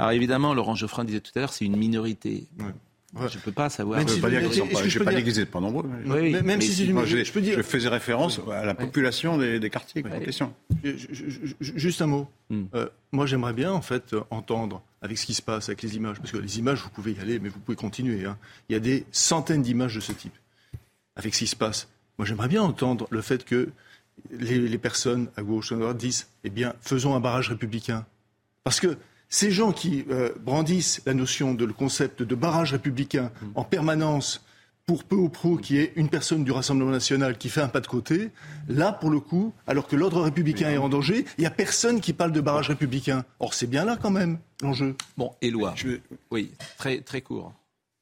Alors évidemment, Laurent Geoffrin disait tout à l'heure, c'est une minorité. Je ne peux pas savoir. je ne pas dire qu'ils pas, pas dit qu'ils pas nombreux. même si c'est une je, je, je, faisais référence à la population des, quartiers en question. Juste un mot. Hmm. Euh, moi, j'aimerais bien, en fait, entendre avec ce qui se passe, avec les images, parce que les images, vous pouvez y aller, mais vous pouvez continuer. Hein. Il y a des centaines d'images de ce type, avec ce qui se passe. Moi, j'aimerais bien entendre le fait que les, les personnes à gauche, à droite disent, eh bien, faisons un barrage républicain. Parce que ces gens qui euh, brandissent la notion de le concept de barrage républicain mm. en permanence pour peu ou prou qui est une personne du Rassemblement national qui fait un pas de côté, là, pour le coup, alors que l'ordre républicain est en danger, il n'y a personne qui parle de barrage républicain. Or, c'est bien là quand même l'enjeu. Bon, Éloi, oui, très, très court.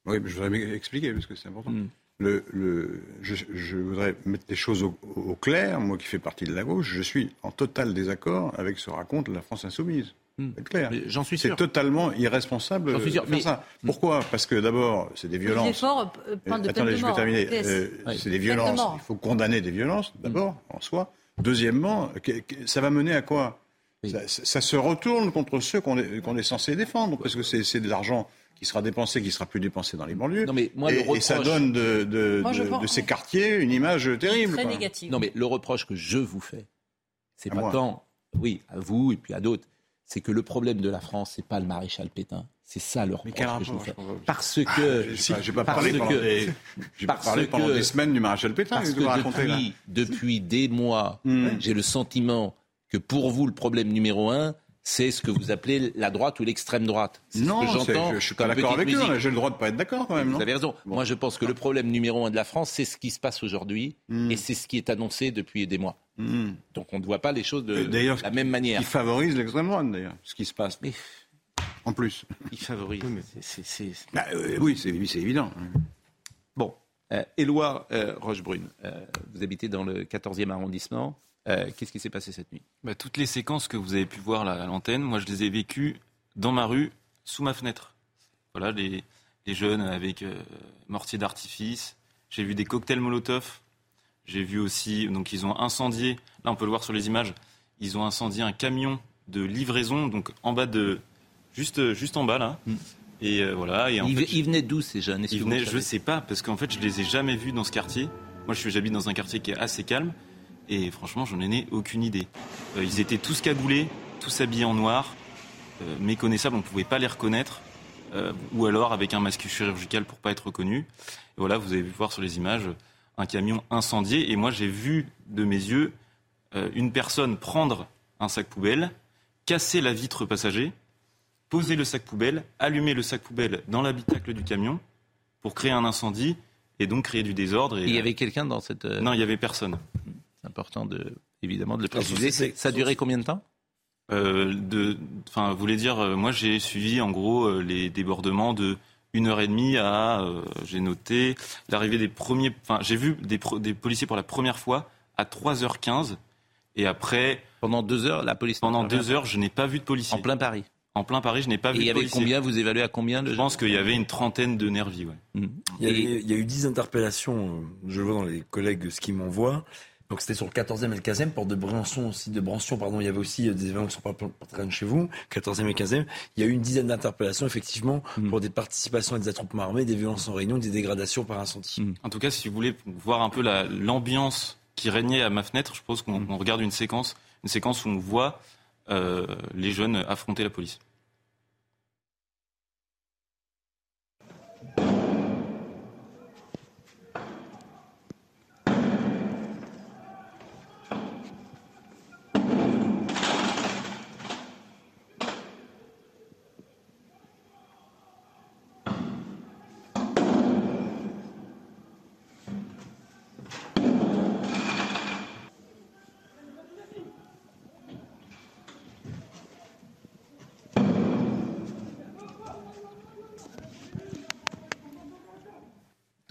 Oui, je voudrais m'expliquer parce que c'est important. Mm. Le, le, je, voudrais mettre les choses au, au, clair. Moi qui fais partie de la gauche, je suis en total désaccord avec ce raconte la France insoumise. Hmm. clair. J'en suis sûr. C'est totalement irresponsable. J'en suis sûr. Mais... ça. Pourquoi? Parce que d'abord, c'est des violences. Euh, attendez, je vais terminer. Euh, c'est des violences. Il faut condamner des violences, d'abord, hmm. en soi. Deuxièmement, ça va mener à quoi? Ça, se retourne contre ceux qu'on est, est, censé défendre, parce que c'est de l'argent qui sera dépensé, qui sera plus dépensé dans les banlieues. Non, mais moi, et, et, ça donne de, de, de, ces quartiers une image terrible. Très négative. Non, mais le reproche que je vous fais, c'est pas tant, oui, à vous et puis à d'autres, c'est que le problème de la France, c'est pas le maréchal Pétain. C'est ça le reproche que je vous fais. Parce ah, que... je n'ai pas, parlé, pendant, des, parlé pendant des semaines du maréchal Pétain. Parce que depuis, depuis, des mois, hmm. j'ai le sentiment que pour vous, le problème numéro un, c'est ce que vous appelez la droite ou l'extrême droite. Non, je ne suis pas d'accord avec eux. J'ai le droit de ne pas être d'accord quand même. Vous avez raison. Moi, je pense que le problème numéro un de la France, c'est ce qui se passe aujourd'hui hmm. et c'est ce qui est annoncé depuis des mois. Hmm. Donc on ne voit pas les choses de, la même manière. Qui favorise l'extrême droite d'ailleurs, ce qui se passe. En plus. <laughs> Il favorise. Bah, oui, c'est évident. Bon, euh, Éloi euh, Rochebrune, euh, vous habitez dans le 14e arrondissement. Qu'est-ce qui s'est passé cette nuit? Bah, Toutes les séquences que vous avez pu voir là, à l'antenne, moi je les ai vécues dans ma rue, sous ma fenêtre. Voilà, les, les jeunes avec mortier d'artifice. J'ai vu des cocktails Molotov. J'ai vu aussi, donc ils ont incendié, là on peut le voir sur les images, ils ont incendié un camion de livraison, donc en bas de, juste, juste en bas là. Mm. Et euh, voilà. Et en ils, venaient d'où ces jeunes? Ils venaient, je sais pas, parce qu'en fait, je les ai jamais vus dans ce quartier. Moi, je j'habite dans un quartier qui est assez calme, et franchement, j'en ai aucune idée. Euh, ils étaient tous cagoulés, tous habillés en noir, euh, méconnaissables, on pouvait pas les reconnaître, ou alors avec un masque chirurgical pour pas être reconnu. Et voilà, vous avez vu voir sur les images un camion incendié, et moi, j'ai vu de mes yeux une personne prendre un sac poubelle, casser la vitre passager poser le sac poubelle, allumer le sac poubelle dans l'habitacle du camion pour créer un incendie et donc créer du désordre. Et, il y avait quelqu'un dans cette... Euh, non, il n'y avait personne. C'est important de, évidemment de le préciser. Ça a duré combien de temps euh, de, enfin, vous voulez dire, euh, moi j'ai suivi en gros euh, les débordements de une heure et demie à, j'ai noté l'arrivée des premiers, enfin j'ai vu des, des, policiers pour la première fois à 3h15 et après pendant deux heures la police. Pendant deux heures, je n'ai pas vu de policiers. En plein Paris en plein Paris, je n'ai pas vu. il y avait combien Vous évaluez à combien Je pense qu'il y avait une trentaine de nervis. Mmh. Il, y a, eu dix interpellations, euh, je le vois dans les collègues ce qui m'envoient. Donc c'était sur le 14e et le 15e, porte de Briançon aussi, de Branson, pardon, il y avait aussi euh, des événements qui sont pas, très de chez vous, 14e et 15e. Il y a eu une dizaine d'interpellations, effectivement, mmh. pour des participations à des attroupements armés, des violences en réunion, des dégradations par incendie. Mmh. En tout cas, si vous voulez voir un peu l'ambiance qui régnait à ma fenêtre, je pense qu'on regarde une séquence, une séquence où on voit euh, les jeunes affronter la police.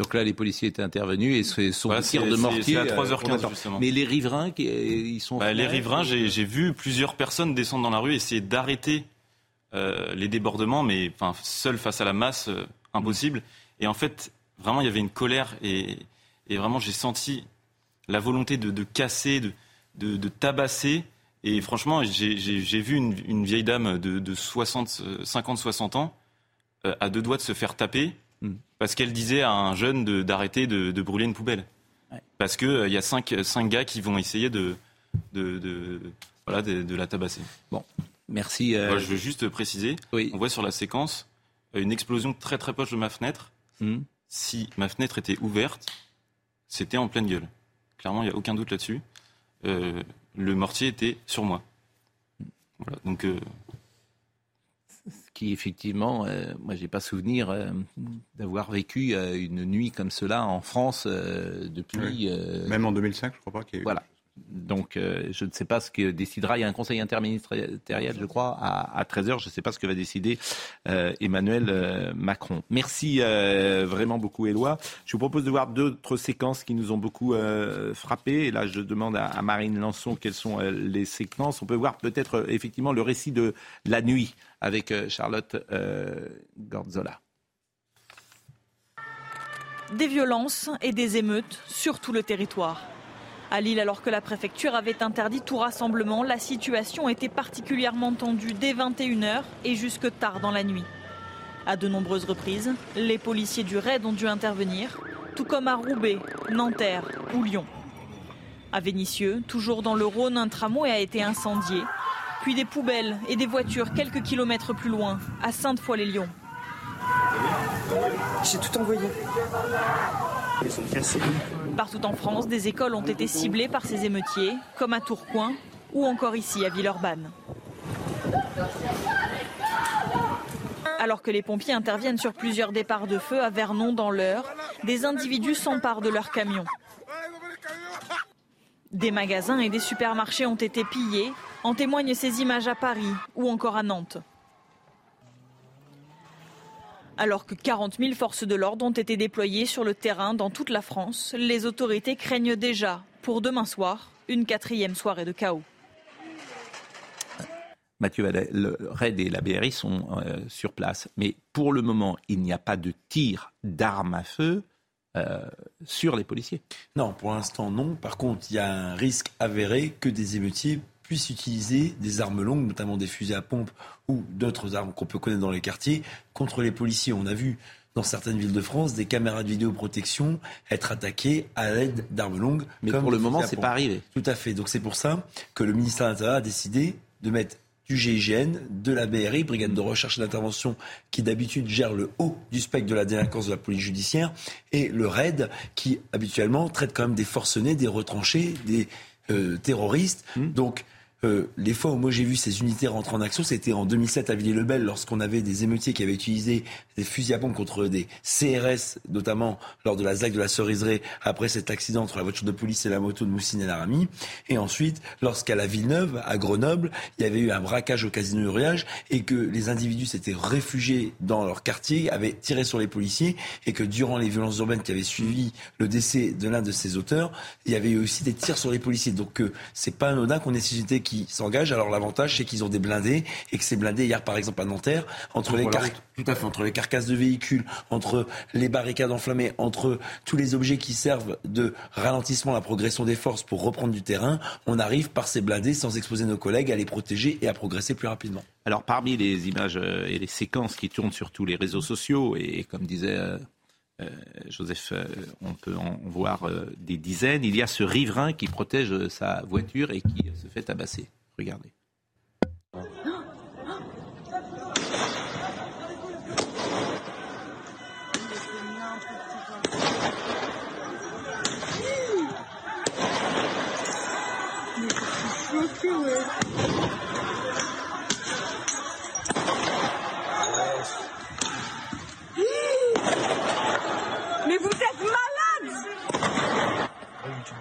Donc là, les policiers étaient intervenus et sont voilà, tirs de mortier. à 3h15 euh, justement. Mais les riverains, ils sont. Bah, les riverains, j'ai vu plusieurs personnes descendre dans la rue, essayer d'arrêter euh, les débordements, mais enfin, seul face à la masse, euh, impossible. Et en fait, vraiment, il y avait une colère et, et vraiment, j'ai senti la volonté de, de casser, de, de, de, tabasser. Et franchement, j'ai vu une, une, vieille dame de, de 50-60 ans à deux doigts de se faire taper parce qu'elle disait à un jeune d'arrêter de, brûler une poubelle. Parce qu'il euh, il y a cinq, cinq, gars qui vont essayer de, de, voilà, de, la tabasser. Bon, merci. Euh, je veux juste préciser, on voit sur la séquence euh, une explosion très très proche de ma fenêtre. Hmm. Si ma fenêtre était ouverte, c'était en pleine gueule. Clairement, il n'y a aucun doute là-dessus. le mortier était sur moi. Voilà, donc qui effectivement, moi, euh, moi j'ai pas souvenir euh, d'avoir vécu euh, une nuit comme cela en France depuis. Même en 2005, je crois pas qu'il y ait eu. Voilà. Donc, je ne sais pas ce que décidera. Il y a un conseil interministériel, je crois, à, 13h. Je ne sais pas ce que va décider Emmanuel Macron. Merci vraiment beaucoup, Éloi. Je vous propose de voir d'autres séquences qui nous ont beaucoup frappé. Et là, je demande à, à Marine Lançon quelles sont les séquences. On peut voir peut-être effectivement le récit de la nuit avec euh, Charlotte euh, Gorzola. Des violences et des émeutes sur tout le territoire. À Lille, alors que la préfecture avait interdit tout rassemblement, la situation était particulièrement tendue dès 21h et jusque tard dans la nuit. À de nombreuses reprises, les policiers du RAID ont dû intervenir, tout comme à Roubaix, Nanterre ou Lyon. À Vénissieux, toujours dans le Rhône, un tramway a été incendié puis des poubelles et des voitures quelques kilomètres plus loin, à Sainte-Foy-les-Lyons. J'ai tout envoyé. Ils sont cassés. Partout en France, des écoles ont été ciblées par ces émeutiers, comme à Tourcoing ou encore ici à Villeurbanne. Alors que les pompiers interviennent sur plusieurs départs de feu à Vernon dans l'heure, des individus s'emparent de leurs camions. Des magasins et des supermarchés ont été pillés, en témoignent ces images à Paris ou encore à Nantes. Alors que 40 000 forces de l'ordre ont été déployées sur le terrain dans toute la France, les autorités craignent déjà, pour demain soir, une quatrième soirée de chaos. Mathieu le RAID et la BRI sont euh, sur place. Mais pour le moment, il n'y a pas de tir d'armes à feu euh, sur les policiers. Non, pour l'instant, non. Par contre, il y a un risque avéré que des émeutiers puissent utiliser des armes longues, notamment des fusils à pompe ou d'autres armes qu'on peut connaître dans les quartiers, contre les policiers. On a vu dans certaines villes de France des caméras de vidéoprotection être attaquées à l'aide d'armes longues. Mais pour le moment, c'est pas arrivé. Tout à fait. Donc c'est pour ça que le ministère de l'Intérieur a décidé de mettre du GIGN, de la BRI, Brigade de recherche et d'intervention, qui d'habitude gère le haut du spectre de la délinquance de la police judiciaire, et le RAID, qui habituellement traite quand même des forcenés, des retranchés, des euh, terroristes. Mmh. Donc, euh, les fois où moi j'ai vu ces unités rentrer en action, c'était en 2007 à Villiers-le-Bel, lorsqu'on avait des émeutiers qui avaient utilisé des fusils à pompe contre des CRS, notamment lors de la ZAC de la Ceriseraie, après cet accident entre la voiture de police et la moto de Moussine et Larami. Et ensuite, lorsqu'à la Villeneuve, à Grenoble, il y avait eu un braquage au casino Uriage et que les individus s'étaient réfugiés dans leur quartier, avaient tiré sur les policiers et que durant les violences urbaines qui avaient suivi le décès de l'un de ces auteurs, il y avait eu aussi des tirs sur les policiers. Donc euh, c'est pas anodin qu'on ait suscité qui s'engagent. Alors l'avantage, c'est qu'ils ont des blindés et que ces blindés, hier par exemple à Nanterre, entre les, tout à fait, entre les carcasses de véhicules, entre les barricades enflammées, entre tous les objets qui servent de ralentissement à la progression des forces pour reprendre du terrain, on arrive par ces blindés sans exposer nos collègues à les protéger et à progresser plus rapidement. Alors parmi les images euh, et les séquences qui tournent sur tous les réseaux sociaux, et comme disait euh, Joseph, euh, on peut en voir euh, des dizaines. Il y a ce riverain qui protège sa voiture et qui se fait tabasser. Regardez.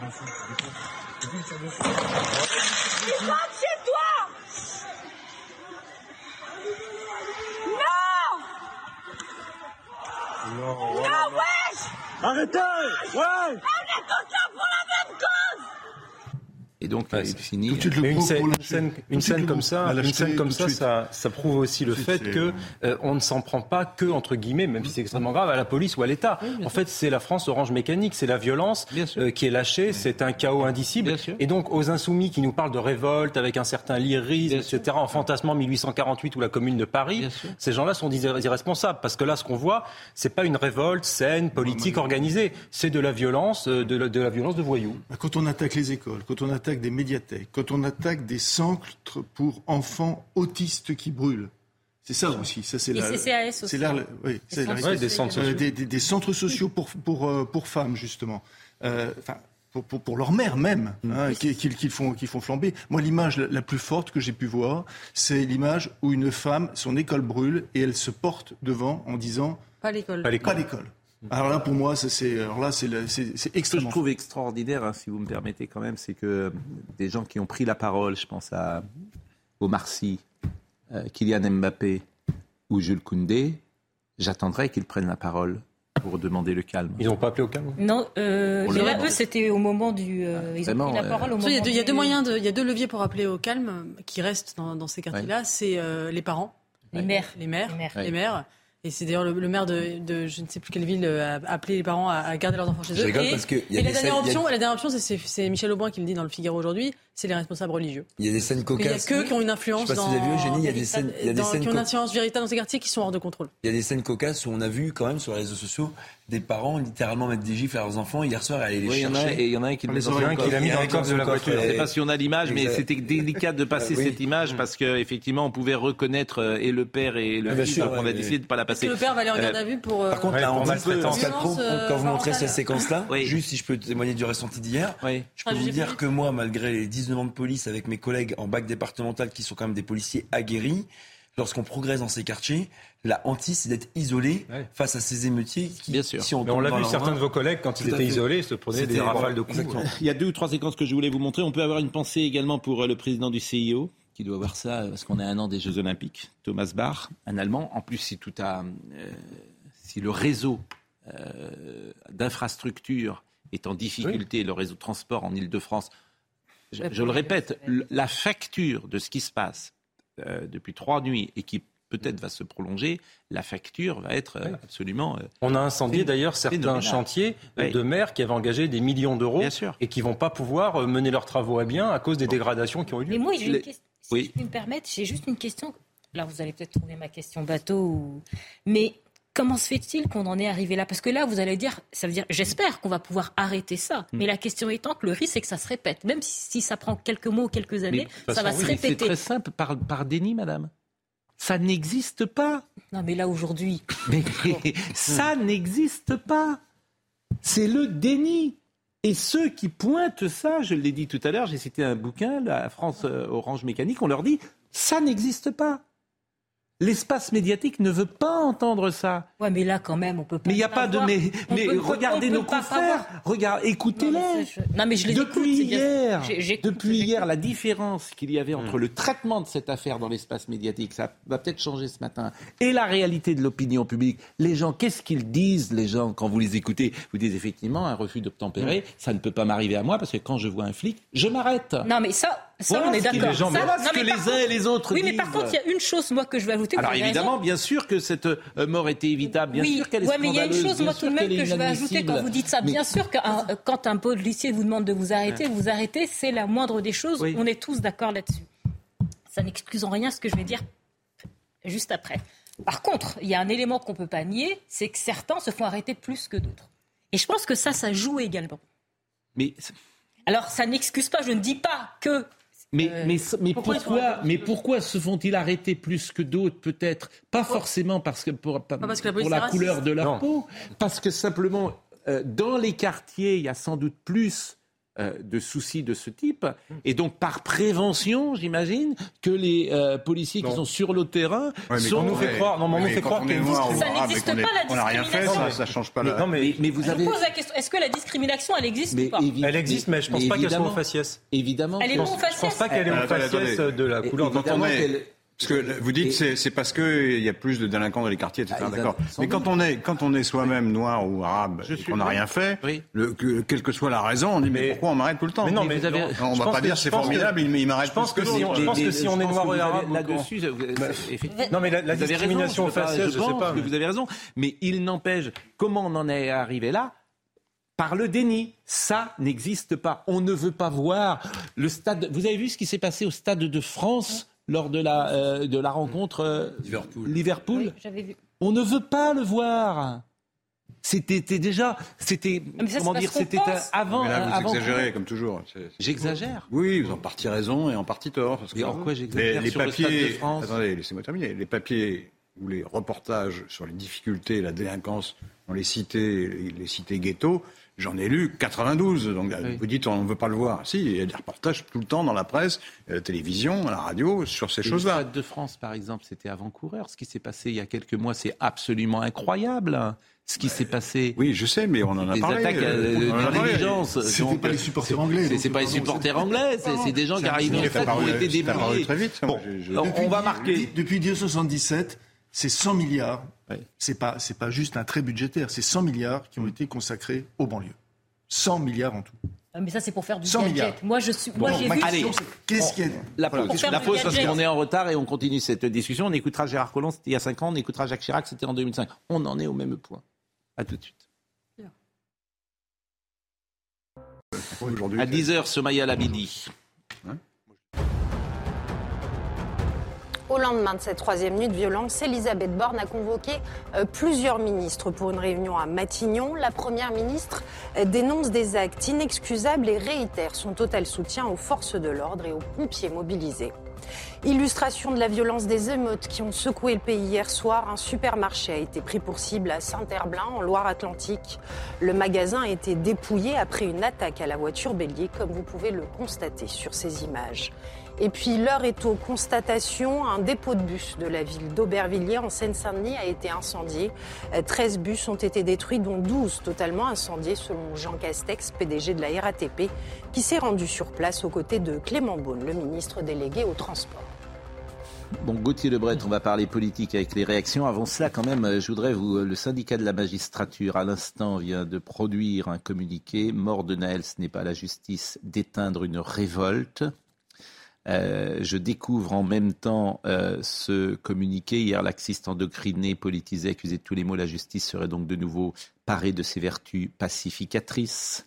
Il rentre chez toi. Non. Non, non wesh. Arrêtez. Ouais. On est tous là pour la même cause et donc, il finit. une, scène, une scène, comme ça, une scène comme ça, ça, ça, prouve aussi le fait que euh, on ne s'en prend pas que entre guillemets, même si c'est extrêmement grave, à la police ou à l'État. en fait, c'est la France orange mécanique, c'est la violence euh, qui est lâchée, c'est un chaos indicible. Et donc, aux insoumis qui nous parlent de révolte avec un certain lyrisme, etc., en fantasmant 1848 ou la Commune de Paris, ces gens-là sont irresponsables parce que là, ce qu'on voit, c'est pas une révolte saine, politique, organisée, c'est de la violence, euh, de, de la violence de voyous. Quand on attaque les écoles, quand on attaque des médiathèques, quand on attaque des centres pour enfants autistes qui brûlent, c'est ça aussi. Ça, c'est la, C'est là, oui, des, centres sociaux. des, centres sociaux pour, pour, euh, pour femmes, justement. Euh, enfin, pour, pour, pour, leur mère même, mm. hein, qu'ils font, qui font flamber. Moi, l'image la, plus forte que j'ai pu voir, c'est l'image où une femme, son école brûle et elle se porte devant en disant Pas l'école. Pas l'école. Alors là, pour moi, c'est alors là, c'est extrêmement. Ce que je trouve extraordinaire, hein, si vous me permettez quand même, c'est que des gens qui ont pris la parole, je pense à Omar Sy, euh, Kylian Mbappé ou Jules Koundé, j'attendrai qu'ils prennent la parole pour demander le calme. Ils n'ont pas appelé au calme? Non, euh, peu, c'était au moment du. Euh, ils ont pris la parole au moment. Il y, a deux, il y a deux moyens, il y a deux leviers pour appeler au calme qui restent dans, dans ces quartiers-là. C'est euh, les parents, les mères, les mères, les mères. Les mères et c'est d'ailleurs le, maire de, je ne sais plus quelle ville euh, a appelé les parents à, garder leurs enfants chez eux. Et, parce que y a la, dernière option, la dernière option, c'est Michel Aubin qui le dit dans le Figaro aujourd'hui, c'est les responsables religieux. Il y a des scènes cocasses. Il y a que qui ont une influence. Je sais pas dans, si vous avez vu, Eugénie, il y a des scènes, il y a des scènes qui ont une influence véritable dans ces quartiers qui sont hors de contrôle. Il y a des scènes cocasses où on a vu quand même sur les réseaux sociaux des parents littéralement mettre des gifles à leurs enfants hier soir aller les oui, chercher. Et il y en a un qui l'a mis dans le coffre de la voiture. Je ne sais pas si on a l'image, mais c'était délicat de passer cette image parce qu'effectivement on pouvait reconnaître euh, et le père et le fils. Donc on a décidé de ne pas la passer. Le père va aller en garde à vue pour. Par contre, on quand vous montrez cette séquence-là, juste si je peux témoigner du ressenti d'hier, je peux vous dire que moi, malgré les 19 ans de police avec mes collègues en bac départemental qui sont quand même des policiers aguerris, lorsqu'on progresse dans ces quartiers, la hantise, c'est d'être isolé face à ces émeutiers qui, Bien sûr. on, on l'a vu, certains de vos collègues, quand ils étaient isolés, se prenaient des rafales de coups. Il y a deux ou trois séquences que je voulais vous montrer. On peut avoir une pensée également pour euh, le président du CIO, qui doit voir ça parce qu'on est un an des Jeux Olympiques, Thomas Bach, un Allemand. En plus, si tout a, euh, si le réseau euh, d'infrastructures est en difficulté, le réseau de transport en Ile-de-France, je, le répète, la facture de ce qui se passe euh, depuis trois nuits et qui peut-être va se prolonger, la facture va être euh, absolument. Euh, On a incendié d'ailleurs certains chantiers de maires qui avaient engagé des millions d'euros et qui vont pas pouvoir mener leurs travaux à bien à cause des dégradations qui ont eu lieu. Mais moi, j'ai une question. Si je peux me permettre, j'ai juste une question. Là, vous allez peut-être trouver ma question bateau. Mais Comment se fait-il qu'on en est arrivé là? Parce que là, vous allez dire, ça veut dire, j'espère qu'on va pouvoir arrêter ça. Hmm. Mais la question étant que le risque, c'est que ça se répète. Même si, ça prend quelques mois ou quelques années, ça va se répéter. C'est très simple, par, par déni, madame. Ça n'existe pas. Non, mais là, aujourd'hui. <laughs> Mais ça n'existe pas. C'est le déni. Et ceux qui pointent ça, je l'ai dit tout à l'heure, j'ai cité un bouquin, la France euh, Orange Mécanique, on leur dit, ça n'existe pas. L'espace médiatique ne veut pas entendre ça. Ouais, mais là, quand même, on peut pas. Mais il n'y a pas de. Mais, mais regardez nos confrères. Regarde, écoutez-les. Non, mais je les Depuis hier, depuis hier, la différence qu'il y avait entre hmm. le traitement de cette affaire dans l'espace médiatique, ça va peut-être changer ce matin, et la réalité de l'opinion publique. Les gens, qu'est-ce qu'ils disent, les gens, quand vous les écoutez Vous dites effectivement un refus d'obtempérer, hmm. ça ne peut pas m'arriver à moi parce que quand je vois un flic, je m'arrête. Non, mais ça, ça, on est d'accord. Voilà ce que les uns et les autres oui. Oui, mais par contre, il y a une chose, moi, que je vais ajouter. Alors évidemment, bien sûr que cette euh, mort était évitable, bien sûr qu'elle est ouais, mais il y a une chose, moi, tout de même, que je vais ajouter quand vous dites ça. Bien sûr que quand un policier vous demande de vous arrêter, vous arrêtez, c'est la moindre des choses. On est tous d'accord là-dessus. Ça n'excuse en rien ce que je vais dire juste après. Par contre, il y a un élément qu'on ne peut pas nier, c'est que certains se font arrêter plus que d'autres. Et je pense que ça, ça joue également. Mais alors, ça n'excuse pas, je ne dis pas que mais, euh, mais, mais, pourquoi, mais pourquoi se font-ils arrêter plus que d'autres Peut-être? Pas forcément parce que pour, la, couleur de leur peau, parce que simplement euh, dans les quartiers, il y a sans doute plus euh, de soucis de ce type. Et donc, par prévention, j'imagine, que les euh, policiers qui sont sur le terrain sont... On nous fait croire, non, mais on nous fait croire que ça n'existe pas la discrimination. On n'a rien fait, ça, ne change pas la... Non, mais, mais vous avez... Je pose la question, est-ce que la discrimination, elle existe ou pas? Elle existe, mais je ne pense pas qu'elle soit au faciès. Évidemment. Elle est au faciès. Je ne pense pas qu'elle est au faciès de la couleur parce que vous dites c'est c'est parce qu'il y a plus de délinquants dans les quartiers, etc. Ah, D'accord. Mais quand on est quand on est soi-même noir ou arabe et qu'on n'a rien fait, le, que, quelle que soit la raison, on dit mais, pourquoi on m'arrête tout le temps Mais non, mais, vous avez, on va pas dire c'est formidable, mais il m'arrête. Je pense que, si on, je pense que si on est noir et arabe là-dessus, non mais la, discrimination faciale, je sais pas. Vous avez raison, mais il n'empêche comment on en est arrivé là? Par le déni. Ça n'existe pas. On ne veut pas voir le stade. Vous avez vu ce qui s'est passé au stade de France? Lors de la, euh, de la rencontre euh, Liverpool. On ne veut pas le voir. C'était déjà, c'était comment dire, c'était avant. Mais là, vous exagérez comme toujours. J'exagère. Oui, vous en partie raison et en partie tort. Parce que en quoi j'exagère les, papiers, Attendez, laissez-moi terminer. Les papiers ou les reportages sur les difficultés, la délinquance dans les cités, les cités ghettos, J'en ai lu 92, donc vous dites on ne veut pas le voir. Si, il y a des reportages tout le temps dans la presse, à la télévision, à la radio, sur ces choses-là. Le Stade de France, par exemple, c'était avant-coureur. Ce qui s'est passé il y a quelques mois, c'est absolument incroyable. Ce qui s'est passé. Oui, je sais, mais on en a des parlé. Attaques euh, d'intelligence. C'est pas les supporters anglais. C'est pas les supporters anglais, c'est des gens qui arrivent stade qui ont été débrouillés. très vite. Bon, on va marquer. Depuis 1977, c'est 100 milliards. C'est pas, c'est pas juste un trait budgétaire, c'est 100 milliards qui ont été consacrés aux banlieues. 100 milliards en tout. Ah, mais ça, c'est pour faire du 100 gadget. Milliards. Moi, je suis. moi, j'ai vu. Allez, qu'est-ce qu'il y a La pause, la pause parce qu'on est en retard et on continue cette discussion. On écoutera Gérard Collomb, c'était il y a 5 ans. On écoutera Jacques Chirac, c'était en 2005. On en est au même point. À tout de suite. À 10h, Somaya Labidi. Au lendemain de cette troisième nuit de violence, Elisabeth Borne a convoqué euh, plusieurs ministres pour une réunion à Matignon. La première ministre euh, dénonce des actes inexcusables et réitère son total soutien aux forces de l'ordre et aux pompiers mobilisés. Illustration de la violence des émeutes qui ont secoué le pays hier soir, un supermarché a été pris pour cible à Saint-Herblain, en Loire-Atlantique. Le magasin a été dépouillé après une attaque à la voiture bélier, comme vous pouvez le constater sur ces images. Et puis l'heure est aux constatations. Un dépôt de bus de la ville d'Aubervilliers en Seine-Saint-Denis a été incendié. 13 bus ont été détruits, dont 12 totalement incendiés selon Jean Castex, PDG de la RATP, qui s'est rendu sur place aux côtés de Clément Beaune, le ministre délégué au transport. Bon, Gauthier Lebret, on va parler politique avec les réactions. Avant cela, quand même, je voudrais vous. Le syndicat de la magistrature, à l'instant, vient de produire un communiqué. Mort de Naël, ce n'est pas la justice d'éteindre une révolte. Euh, je découvre en même temps euh, ce communiqué. Hier, laxiste endocriné, politisé, accusé de tous les maux. La justice serait donc de nouveau parée de ses vertus pacificatrices.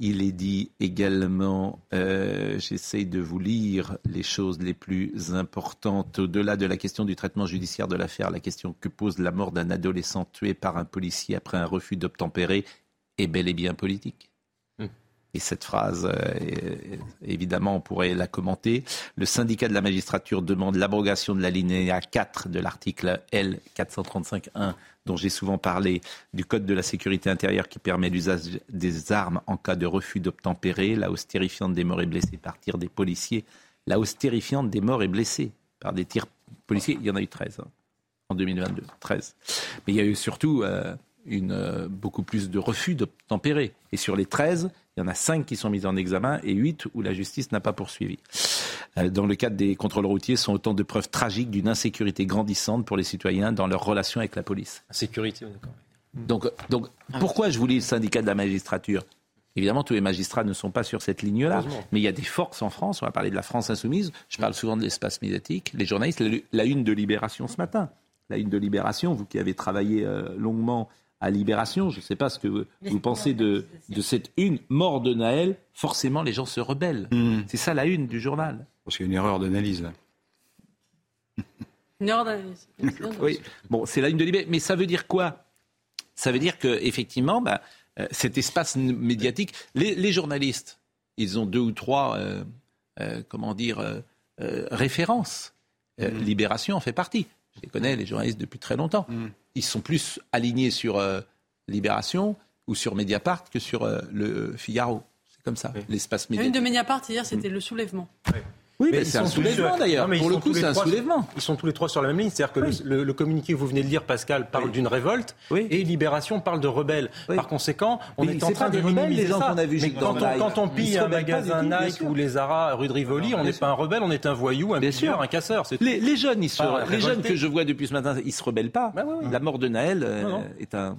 Il est dit également, euh, j'essaye de vous lire les choses les plus importantes, au-delà de la question du traitement judiciaire de l'affaire, la question que pose la mort d'un adolescent tué par un policier après un refus d'obtempérer est bel et bien politique. Et cette phrase, euh, évidemment, on pourrait la commenter. Le syndicat de la magistrature demande l'abrogation de la linéa 4 de l'article L 435.1 dont j'ai souvent parlé, du Code de la sécurité intérieure qui permet l'usage des armes en cas de refus d'obtempérer, la hausse terrifiante des morts et blessés par tir des policiers, la hausse terrifiante des morts et blessés par des tirs policiers, il y en a eu 13 hein, en 2022, 13. Mais il y a eu surtout euh, une, euh, beaucoup plus de refus d'obtempérer. Et sur les 13, il y en a 5 qui sont mis en examen et 8 où la justice n'a pas poursuivi. Euh, dans le cadre des contrôles routiers, sont autant de preuves tragiques d'une insécurité grandissante pour les citoyens dans leur relation avec la police. Insécurité, d'accord. Donc, donc pourquoi je vous lis le syndicat de la magistrature? Évidemment, tous les magistrats ne sont pas sur cette ligne-là, mais il y a des forces en France. On va parler de la France insoumise. Je parle souvent de l'espace médiatique. Les journalistes, la une de Libération ce matin. La une de Libération, vous qui avez travaillé euh, longuement à Libération, je ne sais pas ce que vous, pensez de, de, cette une mort de Naël. Forcément, les gens se rebellent. Hmm. C'est ça la une du journal. Parce qu'il y a une erreur d'analyse là. Une erreur d'analyse. <laughs> oui, bon, c'est la une de Libé. Mais ça veut dire quoi? Ça veut dire qu'effectivement, bah, euh, cet espace médiatique, les, journalistes, ils ont deux ou trois, euh, euh, comment dire, références. Mm. Libération en fait partie. Je les connais, les journalistes, depuis très longtemps. Mm. Ils sont plus alignés sur Libération ou sur Mediapart que sur le Figaro comme ça, l'espace médiatique. Une de Mediapart hier, c'était le soulèvement. Oui, mais, c'est un soulèvement d'ailleurs. Pour le coup, c'est un soulèvement. Ils sont tous les trois sur la même ligne. C'est-à-dire que le, communiqué que vous venez de lire, Pascal, parle d'une révolte et Libération parle de rebelles. Par conséquent, on est, en train de minimiser les gens qu'on a vu quand, on, quand on pille un magasin Nike ou les Zara rue de Rivoli, on n'est pas un rebelle, on est un voyou, un pilleur, un casseur. Les, jeunes, ils les jeunes que je vois depuis ce matin, ils se rebellent pas. Bah la mort de Naël euh, est un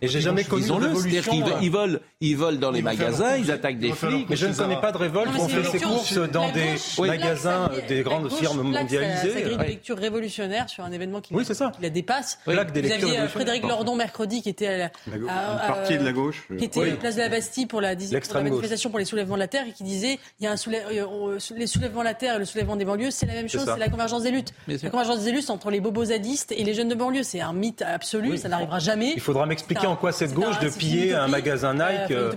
et j'ai jamais connu de révolution. Ils, ils, volent, ils volent dans les magasins, ils attaquent des flics. Mais je ne connais pas de révolte où on fait ses courses dans des magasins des grandes firmes mondialisées. C'est une lecture révolutionnaire sur un événement qui la dépasse. Vous aviez euh, Frédéric Lordon mercredi qui était à la partie de la gauche, qui était à la place de la Bastille pour la manifestation pour les soulèvements de la terre et qui disait il y a un euh, les soulèvements de la terre et le soulèvement des banlieues, c'est la même chose, c'est la convergence des luttes. La convergence des luttes entre les bobos zadistes et les jeunes de banlieue, c'est un mythe absolu, ça n'arrivera jamais faudra m'expliquer en quoi cette gauche de piller un magasin Nike euh,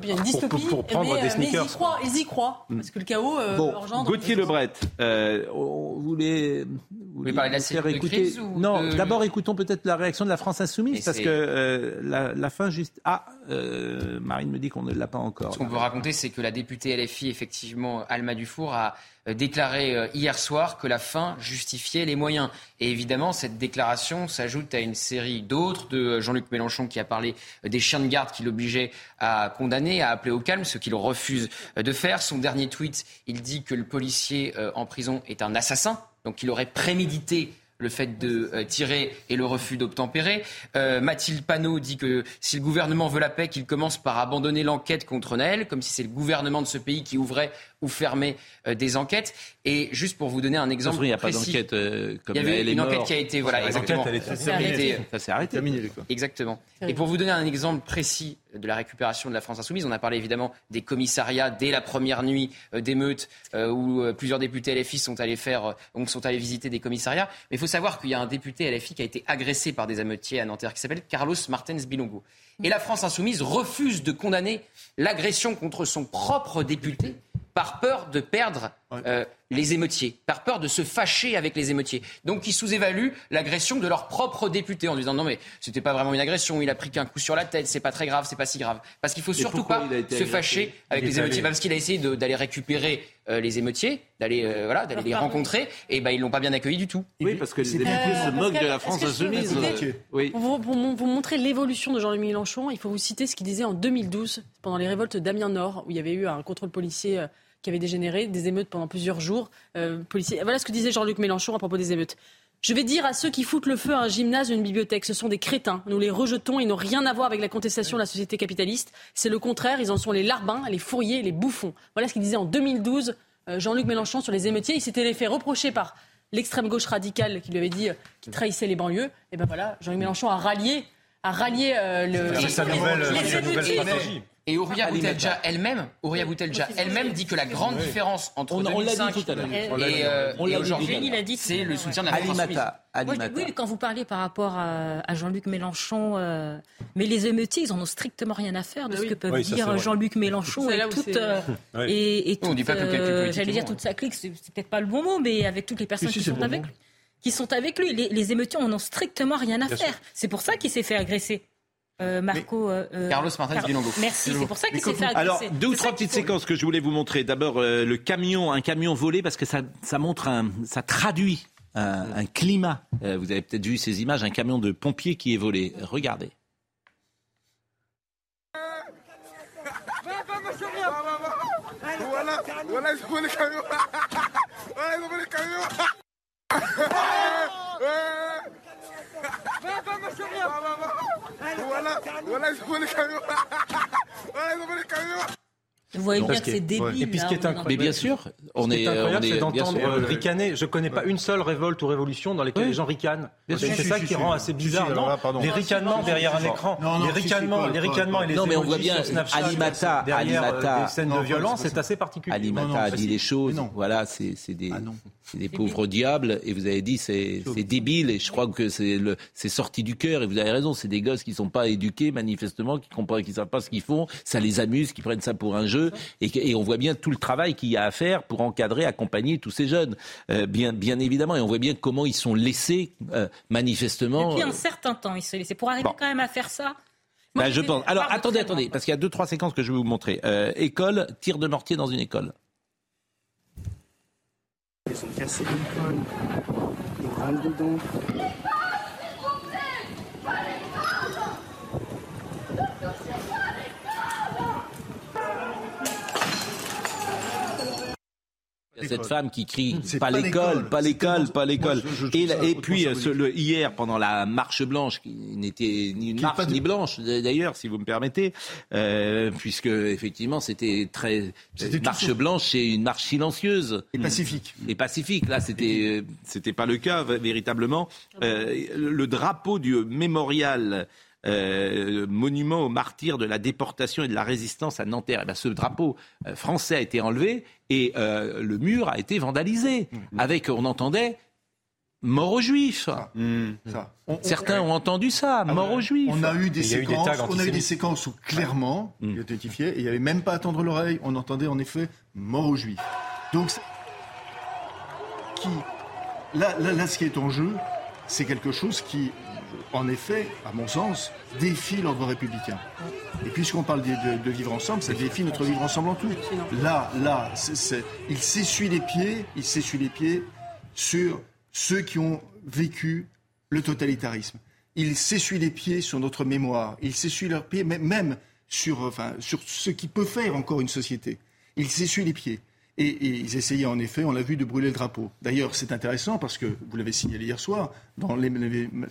pour, prendre des sneakers. ils y croient, mm. parce que le chaos euh, bon, Gauthier Lebret, euh, on voulait, vous voulez parler de la faire écouter. non, d'abord écoutons peut-être la réaction de la France insoumise, parce que la, fin juste. Ah, Marine me dit qu'on ne l'a pas encore. Ce qu'on peut raconter, c'est que la députée LFI, effectivement, Alma Dufour, a euh, déclaré euh, hier soir que la fin justifiait les moyens. Et évidemment, cette déclaration s'ajoute à une série d'autres de euh, Jean-Luc Mélenchon qui a parlé des chiens de garde qui l'obligeaient à condamner, à appeler au calme, ce qu'il refuse de faire. Son dernier tweet, il dit que le policier en prison est un assassin, donc il aurait prémédité le fait de tirer et le refus d'obtempérer. Mathilde Panot dit que si le gouvernement veut la paix, qu'il commence par abandonner l'enquête contre Naël, comme si c'est le gouvernement de ce pays qui ouvrait ou fermer euh, des enquêtes. Et juste pour vous donner un exemple il n'y a pas d'enquête euh, comme Il y avait une enquête qui a été voilà exactement. Ça s'est arrêté. Ça s'est arrêté. Exactement. Et pour vous donner un exemple précis de la récupération de la France insoumise, on a parlé évidemment des commissariats dès la première nuit euh, d'émeutes où plusieurs députés LFI sont allés faire, sont allés visiter des commissariats. Mais il faut savoir qu'il y a un député LFI qui a été agressé par des ameutiers à Nanterre qui s'appelle Carlos Martens Bilongo. Et la France insoumise refuse de condamner l'agression contre son propre député par peur de perdre euh, les émeutiers, par peur de se fâcher avec les émeutiers. Donc ils sous-évaluent l'agression de leur propre député en disant non mais c'était pas vraiment une agression, il a pris qu'un coup sur la tête, c'est pas très grave, c'est pas si grave. Parce qu'il faut surtout pas se fâcher avec les émeutiers, parce qu'il a essayé d'aller récupérer euh, les émeutiers, d'aller euh, voilà, d'aller les rencontrer, et ben ils l'ont pas bien accueilli du tout. Oui, parce que les députés se moquent de la France insoumise. Oui. Pour, pour, vous montrer l'évolution de Jean-Luc Mélenchon, il faut vous citer ce qu'il disait en 2012 pendant les révoltes d'Amiens Nord, où il y avait eu un contrôle policier qui avait dégénéré, des émeutes pendant plusieurs jours. Euh, policiers. Voilà ce que disait Jean-Luc Mélenchon à propos des émeutes. Je vais dire à ceux qui foutent le feu à un gymnase ou une bibliothèque, ce sont des crétins. Nous les rejetons, ils n'ont rien à voir avec la contestation de la société capitaliste. C'est le contraire, ils en sont les larbins, les fourriers, les bouffons. Voilà ce qu'il disait en 2012 euh, Jean-Luc Mélenchon sur les émeutiers. Il s'était fait reprocher par l'extrême gauche radicale qui lui avait dit euh, qu'il trahissait les banlieues. Et ben voilà, Jean-Luc Mélenchon a rallié, a rallié le. C'est sa nouvelle, stratégie. Et Ouria Boutelja elle-même, Ouria Boutelja elle-même dit que la grande différence entre 2005 et, euh, aujourd'hui, c'est le soutien de la France. oui, quand vous parlez par rapport à, Jean-Luc Mélenchon, euh, mais les émeutiers, ils en ont strictement rien à faire de ce que peuvent dire Jean-Luc Mélenchon et toute, euh, et, toute, j'allais dire toute sa clique, c'est peut-être pas le bon mot, mais avec toutes les personnes qui sont avec qui sont avec lui. Les, les émeutiers en ont strictement rien à faire. C'est pour ça qu'il s'est fait agresser. Euh, Marco. Euh, euh, Carlos Martinez Car... Merci, c'est pour ça qu'il s'est fait agresser. Alors, deux ou trois petites séquences que je voulais vous montrer. D'abord, le camion, un camion volé, parce que ça, ça montre un, ça traduit un, un climat. vous avez peut-être vu ces images, un camion de pompiers qui est volé. Regardez. Voilà. Voilà, ils ont les camions. Voilà, ils ont les camions. Vous voyez bien que c'est débile. Et puis ce qui est incroyable, mais bien sûr, on est, incroyable, c'est d'entendre ricaner. Je connais pas une seule révolte ou révolution dans laquelle les gens ricanent. C'est ça qui rend assez bizarre. Non, les ricanements derrière un écran, les ricanements, les ricanements et les non, mais on voit bien Alimata, derrière des scènes de violence, c'est assez particulier. Alimata a dit les choses. Voilà, c'est des c'est des pauvres diables. Et vous avez dit c'est débile. Et je crois que c'est sorti du cœur. Et vous avez raison. C'est des gosses qui sont pas éduqués manifestement, qui comprennent, qui savent pas ce qu'ils font. Ça les amuse, qui prennent ça pour un jeu. Et, on voit bien tout le travail qu'il y a à faire pour encadrer, accompagner tous ces jeunes. Euh, bien, bien évidemment. Et on voit bien comment ils sont laissés euh, manifestement. Depuis un euh, certain temps, ils sont laissés pour arriver quand même à faire ça. Ben, je pense. Alors attendez, attendez, parce qu'il y a deux trois séquences que je vais vous montrer. école, tir de mortier dans une école. Ils ont cassé l'école. Ils rentrent dedans. Cette femme qui crie pas l'école, pas l'école, pas l'école. Et, puis euh, le, hier pendant la marche blanche, qui n'était ni une marche ni blanche d'ailleurs, si vous me permettez, euh, puisque effectivement c'était très marche blanche, c'est une marche silencieuse et pacifique. Et pacifique. Là, c'était euh, c'était pas le cas véritablement. le drapeau du mémorial euh, monument aux martyrs de la déportation et de la résistance à Nanterre. Et eh ce drapeau euh, français a été enlevé et euh, le mur a été vandalisé. Mmh. Avec, on entendait mort aux juifs. Mmh. Certains ont entendu ça, ah mort aux juifs. On a eu des séquences, on a eu des séquences où clairement, mmh. identifié, et il n'y avait même pas à tendre l'oreille, on entendait en effet mort aux juifs. Donc, qui, là, là, ce qui est en jeu, c'est quelque chose qui en effet, à mon sens, défie l'ordre républicain. Et puisqu'on parle de, vivre ensemble, ça défie notre vivre ensemble en tout. Là, là, il s'essuie les pieds, il s'essuie les pieds sur ceux qui ont vécu le totalitarisme. Il s'essuie les pieds sur notre mémoire. Il s'essuie leurs pieds même sur, sur ce qui peut faire encore une société. Il s'essuie les pieds. Et, ils essayaient en effet, on l'a vu, de brûler le drapeau. D'ailleurs, c'est intéressant parce que, vous l'avez signalé hier soir, dans,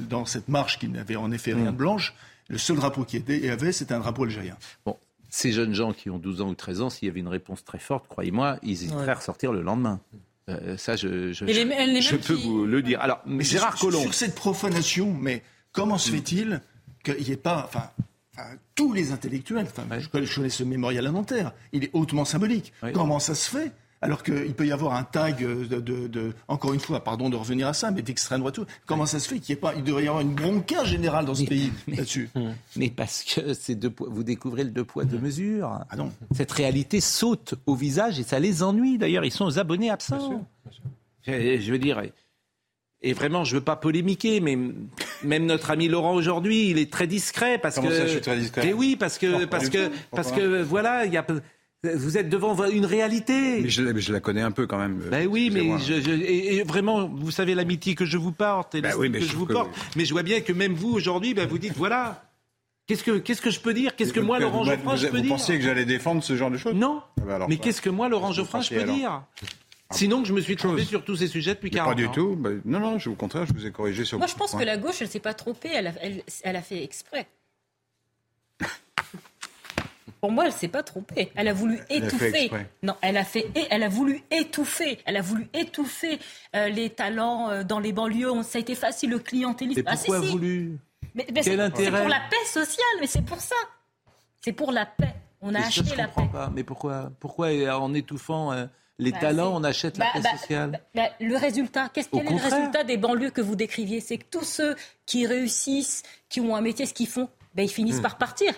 dans cette marche qui n'avait en effet rien de blanche, le seul drapeau qui était, et avait, c'était un drapeau algérien. Bon, ces jeunes gens qui ont 12 ans ou 13 ans, s'il y avait une réponse très forte, croyez-moi, ils hésiteraient à ressortir le lendemain. Euh, ça, je, je, je, peux vous le dire. Alors, mais Gérard Collomb. Sur cette profanation, mais comment se fait-il qu'il n'y ait pas. Enfin, tous les intellectuels, enfin, je connais ce mémorial à Nanterre, il est hautement symbolique. Comment ça se fait alors qu'il peut y avoir un tag de, encore une fois, pardon de revenir à ça, mais d'extrême droite. Comment ça se fait qu'il pas, il devrait y avoir une bronca générale dans ce pays <laughs> là-dessus? <laughs> Mais parce que c'est deux, vous découvrez le deux poids deux mesures. Ah non. Cette réalité saute au visage et ça les ennuie. D'ailleurs, ils sont aux abonnés absents. Je veux dire. Et vraiment, je veux pas polémiquer, mais même notre ami Laurent aujourd'hui, il est très discret parce Comment que. Ça, je suis très discret. Mais oui, parce que parce que parce que voilà, il y a vous êtes devant une réalité. Mais je, je, la connais un peu quand même. Ben oui, mais je, je, et, vraiment, vous savez l'amitié que je vous porte et ben oui, que je, vous porte. Mais je vois bien que même vous aujourd'hui, ben vous dites voilà. Qu'est-ce que, qu'est-ce que je peux dire? Qu'est-ce que moi, Laurent Geoffrin, je peux dire Vous pensiez que j'allais défendre ce genre de choses? Non. Ah ben mais qu'est-ce que moi, Laurent Geoffrin, je peux dire? Sinon, que je me suis trompé sur tous ces sujets depuis 40 ans. Pas du tout. Ben, non, non, au contraire, je vous ai corrigé sur Moi, je pense que la gauche, elle ne s'est pas trompée. Elle a, elle, elle a fait exprès. <laughs> Pour moi, elle s'est pas trompée. Elle a voulu étouffer. non, elle a fait. Elle a voulu étouffer. Elle a voulu étouffer euh, les talents euh, dans les banlieues. Ça a été facile le clientélisme. Mais pourquoi ah, si, si. voulu mais, mais C'est pour la paix sociale. Mais c'est pour ça. C'est pour la paix. On a mais acheté je la paix. Pas. Mais pourquoi Pourquoi en étouffant euh, les bah, talents, on achète la bah, paix bah, sociale Le résultat, qu'est-ce quel est le résultat des banlieues que vous décriviez? C'est que tous ceux qui réussissent, qui ont un métier, ce qu'ils font, ben, ils finissent Hmm. par partir.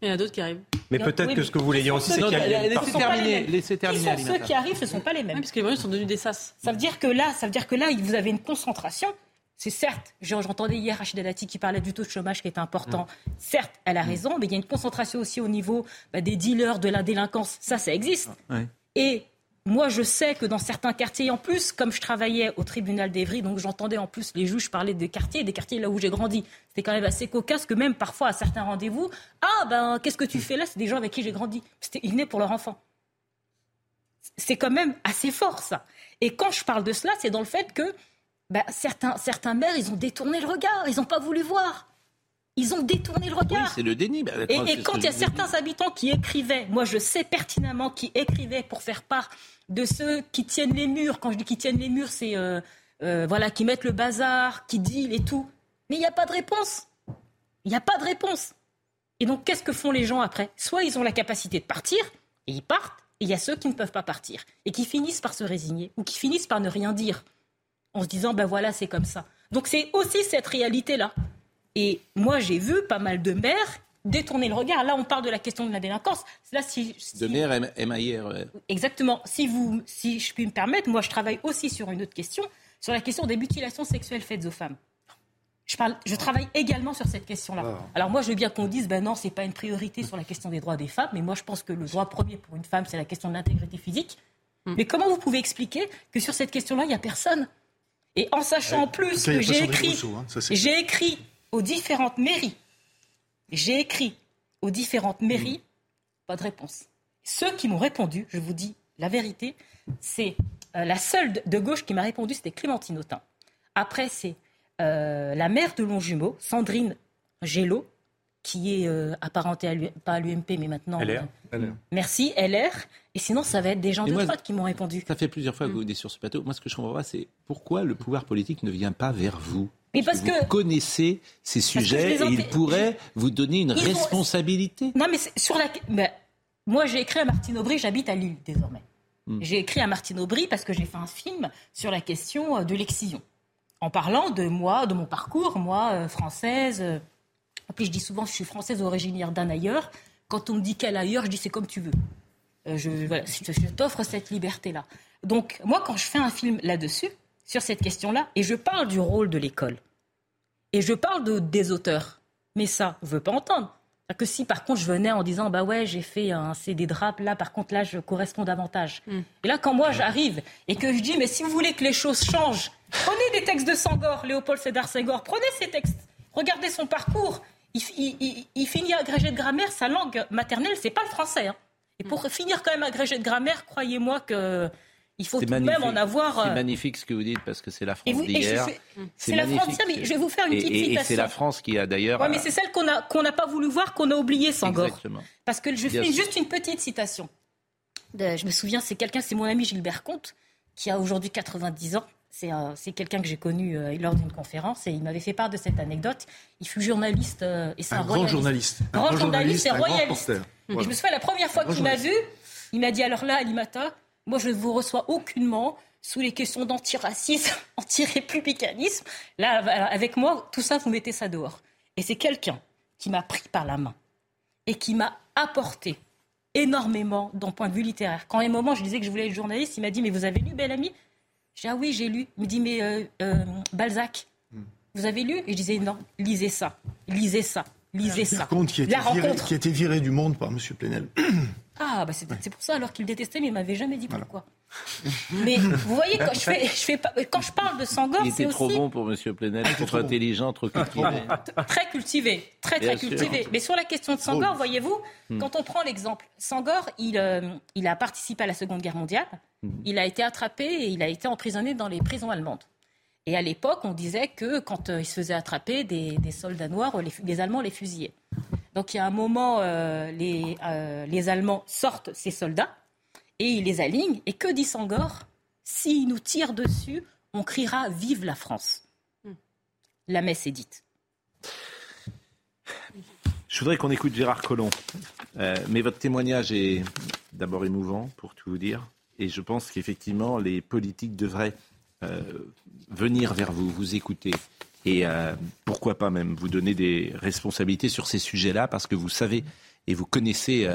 Il y en a d'autres qui arrivent. Mais peut-être que ce que vous voulez dire aussi, c'est qu'il y a... Laissez terminer, laissez terminer. Ceux qui arrivent, ce ne sont pas les mêmes. Oui, parce que les banlieues sont devenus des sas. Ça veut dire que là, ça veut dire que là, vous avez une concentration. C'est certes, j'entendais hier Rachida Dati qui parlait du taux de chômage qui est important. Certes, elle a raison, mais il y a une concentration aussi au niveau bah, des dealers, de la délinquance. Ça, ça existe. Ouais. Et moi, je sais que dans certains quartiers, en plus, comme je travaillais au tribunal d'Evry, donc j'entendais en plus les juges parler des quartiers, des quartiers là où j'ai grandi. C'était quand même assez cocasse que même parfois à certains rendez-vous, ah ben qu'est-ce que tu fais là? C'est des gens avec qui j'ai grandi. Ils venaient pour leur enfant. C'est quand même assez fort ça. Et quand je parle de cela, c'est dans le fait que ben, certains, certains maires, ils ont détourné le regard, ils n'ont pas voulu voir. Ils ont détourné le regard. Oui, c'est le déni. Et, et quand il y a certains habitants qui écrivaient, moi je sais pertinemment qui écrivaient pour faire part de ceux qui tiennent les murs. Quand je dis qui tiennent les murs, c'est euh, euh, voilà, qui mettent le bazar, qui deal et tout. Mais il n'y a pas de réponse. Il n'y a pas de réponse. Et donc qu'est-ce que font les gens après? Soit ils ont la capacité de partir et ils partent, et il y a ceux qui ne peuvent pas partir et qui finissent par se résigner ou qui finissent par ne rien dire en se disant ben voilà c'est comme ça. Donc c'est aussi cette réalité là. Et moi, j'ai vu pas mal de maires détourner le regard. Là, on parle de la question de la délinquance. Là, si, si... De maire MAIR. Exactement. Si, vous, si je puis me permettre, moi, je travaille aussi sur une autre question, sur la question des mutilations sexuelles faites aux femmes. Je, parle, je travaille également sur cette question-là. Ah. Alors moi, je veux bien qu'on dise, ben non, c'est pas une priorité sur la question des droits des femmes, mais moi, je pense que le droit premier pour une femme, c'est la question de l'intégrité physique. Hmm. Mais comment vous pouvez expliquer que sur cette question-là, il n'y a personne? Et en sachant en plus que j'ai écrit, hein, j'ai écrit aux différentes mairies. J'ai écrit aux différentes mairies, pas de réponse. Ceux qui m'ont répondu, je vous dis la vérité, c'est euh, la seule de, gauche qui m'a répondu, c'était Clémentine Autain. Après, c'est euh, la maire de Longjumeau, Sandrine Gélo, qui est euh, apparentée à pas à l'UMP, mais maintenant. LR. euh, Merci, LR. Et sinon, ça va être des gens Et de moi, droite qui m'ont répondu. Ça fait plusieurs fois que vous venez sur ce plateau. Moi, ce que je comprends pas, c'est pourquoi le pouvoir politique ne vient pas vers vous? Mais parce vous que- connaissez ces sujets et il empê- pourrait vous donner une Ils responsabilité. Non, mais sur la. ben, moi, j'ai écrit à Martine Aubry, j'habite à Lille désormais. Hmm. J'ai écrit à Martine Aubry parce que j'ai fait un film sur la question euh, de l'excision. En parlant de moi, de mon parcours, moi, euh, française. euh, en plus, je dis souvent, je suis française originaire d'un ailleurs. Quand on me dit quel ailleurs, je dis c'est comme tu veux. Euh, je voilà, je, je t'offre cette liberté-là. Donc, moi, quand je fais un film là-dessus, sur cette question-là, et je parle du rôle de l'école, et je parle de, des auteurs, mais ça, on veut pas entendre. Que si par contre je venais en disant bah ouais j'ai fait un CD de rap là par contre là je corresponds davantage. Et là quand moi j'arrive et que je dis mais si vous voulez que les choses changent prenez des textes de Sangor Léopold Sédar Senghor prenez ces textes. Regardez son parcours. Il, il- il- il finit agrégé de grammaire sa langue maternelle c'est pas le français hein. et pour finir quand même agrégé de grammaire croyez-moi que il faut C'est tout de même en avoir C'est euh, magnifique ce que vous dites parce que c'est la France vous- d'hier. c'est la. France mais je vais vous faire une Et- petite et- Et c'est citation. la France qui a d'ailleurs. Ouais, mais c'est celle qu'on n'a pas voulu voir, qu'on a oublié Sangor. Exactement. Parce que je Bien fais sûr. juste une petite citation. De- je me souviens, c'est quelqu'un, c'est mon ami Gilbert Comte, qui a aujourd'hui 90 ans. C'est un- c'est quelqu'un que j'ai connu euh, lors d'une conférence et il m'avait fait part de cette anecdote. Il fut journaliste euh, et c'est un, Un grand journaliste. Un Grand grand journaliste et un grand royaliste. reporter. Et je me souviens, la première fois grand qu'il m'a vu, il m'a dit alors là, Alimata, Moi, je ne vous reçois aucunement sous les questions d'antiracisme, <laughs> anti-républicanisme. Là, avec moi, tout ça, vous mettez ça dehors. Et c'est quelqu'un qui m'a pris par la main et qui m'a apporté énormément d'un point de vue littéraire. Quand à un moment, je disais que je voulais être journaliste, il m'a dit, mais vous avez lu Bel Ami J'ai dit, ah oui, j'ai lu. Il me dit, mais euh, euh, Balzac, hmm. vous avez lu? Et je disais, non, lisez ça, lisez ça, lisez ça. qui, La rencontre. qui a été viré du monde par M. Plenel. <clears throat> Ah, bah c'est pour ça alors qu'il détestait, mais il m'avait jamais dit pourquoi. Mais vous voyez, quand je, fais, je fais pas, quand je parle de Sangor, c'est aussi... Il était trop bon pour M. Plenel, trop intelligent, trop cultivé. Très cultivé, très très cultivé. Mais sur la question de Sangor, voyez-vous, hmm. quand on prend l'exemple, Sangor, il, euh, il a participé à la Seconde Guerre mondiale, hmm. il a été attrapé et il a été emprisonné dans les prisons allemandes. Et à l'époque, on disait que quand euh, il se faisait attraper, des, soldats noirs, les, Allemands les fusillaient. Donc il y a un moment, euh, les, les Allemands sortent ces soldats et il les aligne. Et que dit Sangor? S'il nous tire dessus, on criera Vive la France. La messe est dite. Je voudrais qu'on écoute Gérard Collomb. Euh, mais votre témoignage est d'abord émouvant, pour tout vous dire. Et je pense qu'effectivement, les politiques devraient euh, venir vers vous, vous écouter. Et euh, pourquoi pas même vous donner des responsabilités sur ces sujets-là, parce que vous savez et vous connaissez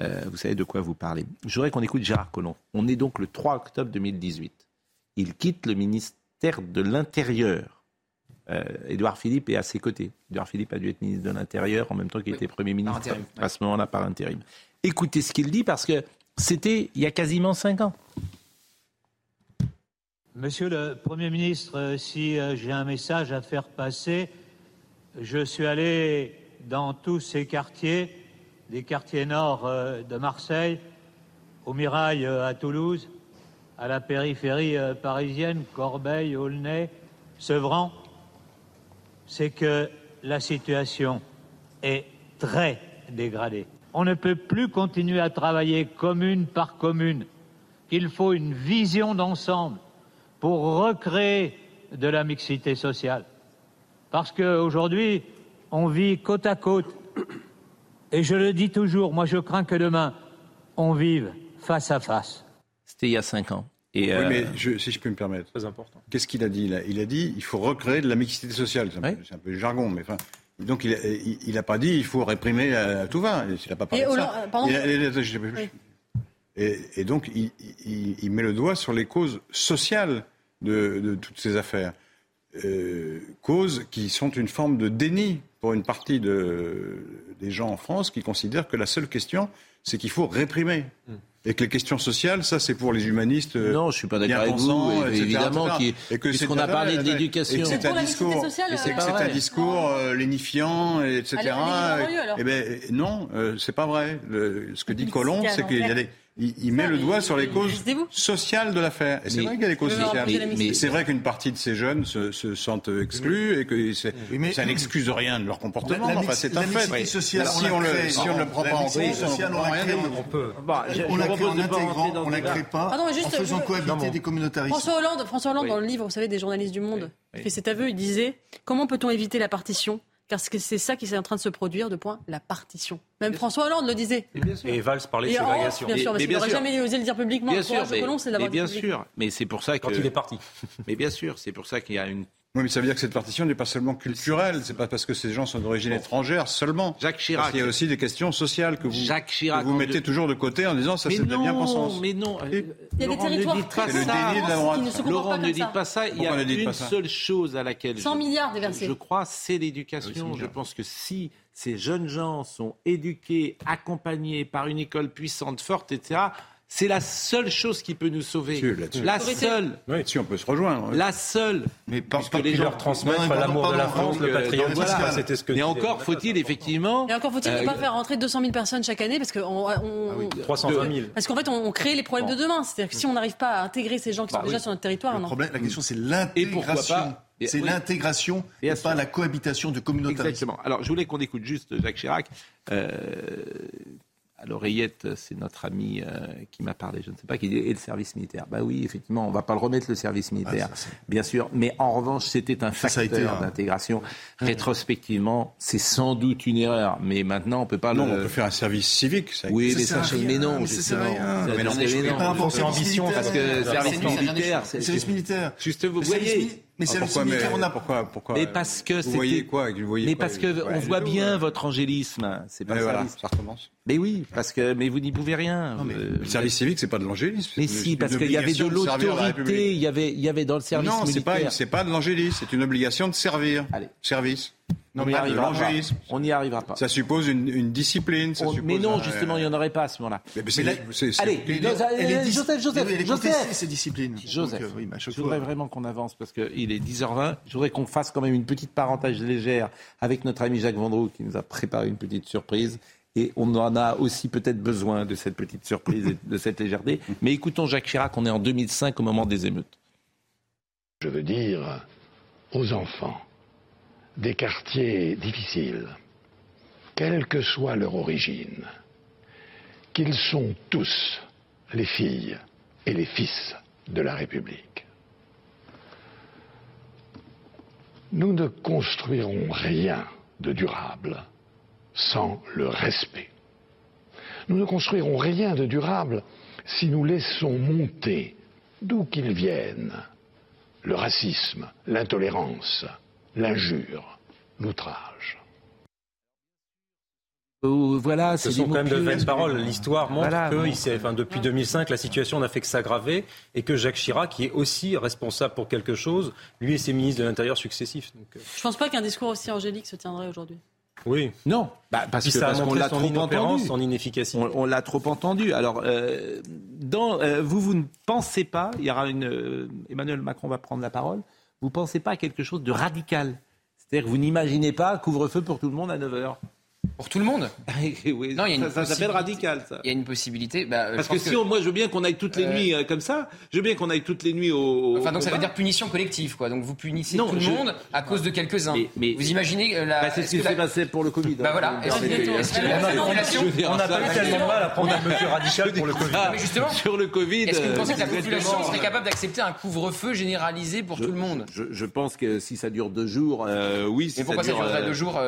euh, vous savez de quoi vous parlez. Je voudrais qu'on écoute Gérard Collomb. On est donc le 3 octobre 2018. Il quitte le ministère de l'Intérieur. Euh, Édouard Philippe est à ses côtés. Édouard Philippe a dû être ministre de l'Intérieur en même temps qu'il était Premier ministre à ce moment-là par intérim. Écoutez ce qu'il dit parce que c'était il y a quasiment cinq ans. Monsieur le Premier ministre, euh, si j'ai un message à faire passer, je suis allé dans tous ces quartiers des quartiers nord euh, de Marseille, au Mirail euh, à Toulouse, à la périphérie euh, parisienne, Corbeil, Aulnay, Sevran, c'est que la situation est très dégradée. On ne peut plus continuer à travailler commune par commune. Il faut une vision d'ensemble pour recréer de la mixité sociale. Parce qu'aujourd'hui, on vit côte à côte et je le dis toujours, moi je crains que demain, on vive face à face. C'était il y a cinq ans. Et oui, mais euh, si je peux me permettre. Très important. Qu'est-ce qu'il a dit? Là Il a dit il faut recréer de la mixité sociale. C'est un, peu, jargon, mais enfin. Donc il n'a pas dit il faut réprimer à, tout va. Il n'a pas parlé de ça. Et, donc il, met le doigt sur les causes sociales de, toutes ces affaires. Euh, causes qui sont une forme de déni pour une partie de, des gens en France qui considèrent que la seule question, c'est qu'il faut réprimer. Hmm. Et que les questions sociales, ça c'est pour les humanistes. Euh, non, je suis pas d'accord avec vous, évidemment. Qui, et que puisqu'on a parlé de l'éducation. C'est un discours, et c'est un discours euh, lénifiant, etc. et, ben non, euh, c'est pas vrai. ce que dit Colomb, c'est qu'il y a des il, met le doigt sur les causes sociales de l'affaire. Et c'est vrai qu'il y a des causes sociales. Mais, c'est vrai qu'une partie de ces jeunes se, sentent exclus et que ça n'excuse rien de leur comportement. enfin, c'est un fait. Sociale, si, on, le, si on ne le prend pas en compte, on peut. On la crée en intégrant, on la crée pas en faisant cohabiter des communautaristes. François Hollande, François Hollande, dans le livre, vous savez, des journalistes du Monde, fait cet aveu, il disait comment peut-on éviter la partition? Car c'est ça qui est en train de se produire, de point, la partition. Même François Hollande le disait. Et, Valls parlait de ségrégation. bien sûr, mais, il n'aurait jamais osé le dire publiquement. Bien sûr, mais, bien sûr, mais c'est pour ça que... Quand il est parti. mais bien sûr, c'est pour ça qu'il y a une oui, mais ça veut dire que cette partition n'est pas seulement culturelle, c'est pas parce que ces gens sont d'origine étrangère seulement. Jacques Chirac. il y a aussi des questions sociales que vous, Jacques Chirac, vous mettez toujours de côté en disant ça c'est de la bien-pensance. Mais non, il y a des territoires très le déni de la droite. Laurent, ne dites pas ça. Il y a une seule chose à laquelle 100 milliards déversés. Je crois, c'est l'éducation. je pense que si ces jeunes gens sont éduqués, accompagnés par une école puissante, forte, etc c'est la seule chose qui peut nous sauver. La seule. Oui, si on peut se rejoindre. La seule. Mais parce que les gens leur transmettent l'amour de la France, le patriotisme. Voilà. C'était ce que. Mais encore faut-il effectivement. Et encore faut-il ne pas euh, faire rentrer 200 000 personnes chaque année parce que on, on 320 000. Parce qu'en fait on, crée les problèmes de demain. C'est-à-dire que si on n'arrive pas à intégrer ces gens qui sont bah déjà sur notre territoire, le problème, la question c'est l'intégration. C'est l'intégration et pas la cohabitation de communautarisme. Exactement. Alors je voulais qu'on écoute juste Jacques Chirac. Euh, à l'oreillette, c'est notre ami euh, qui m'a parlé, je ne sais pas, qui dit et le service militaire. Bah oui, effectivement, on ne va pas le remettre le service militaire, bien sûr. Mais en revanche, c'était un facteur d'intégration. Rétrospectivement, c'est sans doute une erreur, mais maintenant on peut pas. Non, le... on peut faire un service civique. Ça oui, mais ça, mais non, c'est rien. Mais non, c'est ambition parce que service militaire, service militaire. Juste vous voyez. Mais c'est pourquoi, mais, on a... pourquoi, pourquoi Mais parce que vous voyez quoi vous voyez Mais parce que on voit bien votre angélisme. C'est pas voilà, ça recommence. Mais oui, parce que mais vous n'y pouvez rien. Non, mais le service civique, c'est pas de l'angélisme. Mais si, parce qu'il y avait de l'autorité, il y avait, il y avait dans le service non, militaire. Non, c'est pas, pas de l'angélisme, c'est une obligation de servir. Allez. Service. Non, mais on n'y arrivera pas. Ça suppose une, une discipline. Ça on, suppose mais non, un, justement, il n'y en aurait pas à ce moment-là. Mais, mais, allez, Joseph, Joseph, Joseph. ces disciplines. Joseph, euh, oui, je voudrais vraiment qu'on avance parce qu'il est 10h20. Je voudrais qu'on fasse quand même une petite parenthèse légère avec notre ami Jacques Vendroux qui nous a préparé une petite surprise. Et on en a aussi peut-être besoin de cette petite surprise et de cette légèreté. Mais écoutons Jacques Chirac, on est en 2005 au moment des émeutes. Je veux dire aux enfants des quartiers difficiles, quelle que soit leur origine, qu'ils sont tous les filles et les fils de la République. Nous ne construirons rien de durable sans le respect. Nous ne construirons rien de durable si nous laissons monter, d'où qu'ils viennent, le racisme, l'intolérance, l'injure, l'outrage. Euh, voilà, Ce sont quand même de vaines paroles. L'histoire montre que enfin, depuis 2005, la situation n'a fait que s'aggraver et que Jacques Chirac, qui est aussi responsable pour quelque chose, lui et ses ministres de l'Intérieur successifs. Donc, euh. Je ne pense pas qu'un discours aussi angélique se tiendrait aujourd'hui. Oui. Non, bah, parce que parce qu'on l'a trop entendu. Son inefficacité. On, l'a trop entendu. Alors, euh, dans, vous, vous ne pensez pas, il y aura une, Emmanuel Macron va prendre la parole, vous ne pensez pas à quelque chose de radical. C'est-à-dire que vous n'imaginez pas couvre-feu pour tout le monde à 9 h pour tout le monde <laughs> oui, Non, il y a ça, s'appelle radical, ça. Il y a une possibilité. Bah, Parce que si moi, je veux bien qu'on aille toutes les euh, nuits euh, comme ça. Je veux bien qu'on aille toutes les nuits au. Enfin, donc ça veut dire punition collective, quoi. Donc vous punissez tout le monde à cause de quelques-uns. Mais, vous imaginez euh, la. Bah, c'est ce qui s'est passé pour le Covid. Bah voilà. On n'a pas eu tellement mal à prendre une mesure radicale <laughs> pour le Covid. Mais justement, sur le Covid. Est-ce que vous pensez que la population serait capable d'accepter un couvre-feu généralisé pour tout le monde Je pense que si ça dure deux jours, oui. Mais pourquoi ça durerait deux jours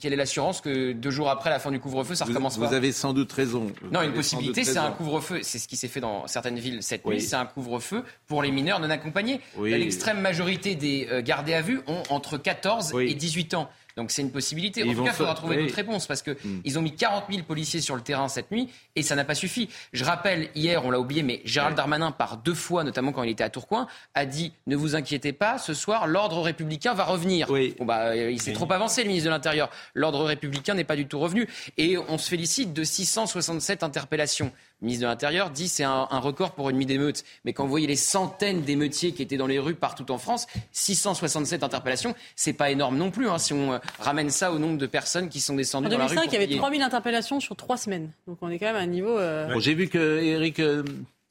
Quelle est l'assurance que deux jours après la fin du couvre-feu, ça recommence pas. Vous avez sans doute raison. non, une possibilité, c'est un couvre-feu. C'est ce qui s'est fait dans certaines villes cette nuit. C'est un couvre-feu pour les mineurs non accompagnés. L'extrême majorité des euh, gardés à vue ont entre 14 et 18 ans. Donc c'est une possibilité. En tout cas, il faudra trouver d'autres réponses parce qu'ils hmm. ont mis 40 000 policiers sur le terrain cette nuit et ça n'a pas suffi. Je rappelle, hier, on l'a oublié, mais Gérald Darmanin, par deux fois, notamment quand il était à Tourcoing, a dit Ne vous inquiétez pas, ce soir, l'ordre républicain va revenir. Bon, bah, il s'est trop avancé, le ministre de l'Intérieur. L'ordre républicain n'est pas du tout revenu. Et on se félicite de 667 interpellations. Le ministre de l'Intérieur dit c'est un, record pour une nuit d'émeute. Mais quand vous voyez les centaines d'émeutiers qui étaient dans les rues partout en France, 667 interpellations, c'est pas énorme non plus. Hein, si on euh, ramène ça au nombre de personnes qui sont descendues dans la rue. En 2005, il y avait 3000 interpellations sur trois semaines. Donc on est quand même à un niveau. Euh, J'ai vu que Eric euh,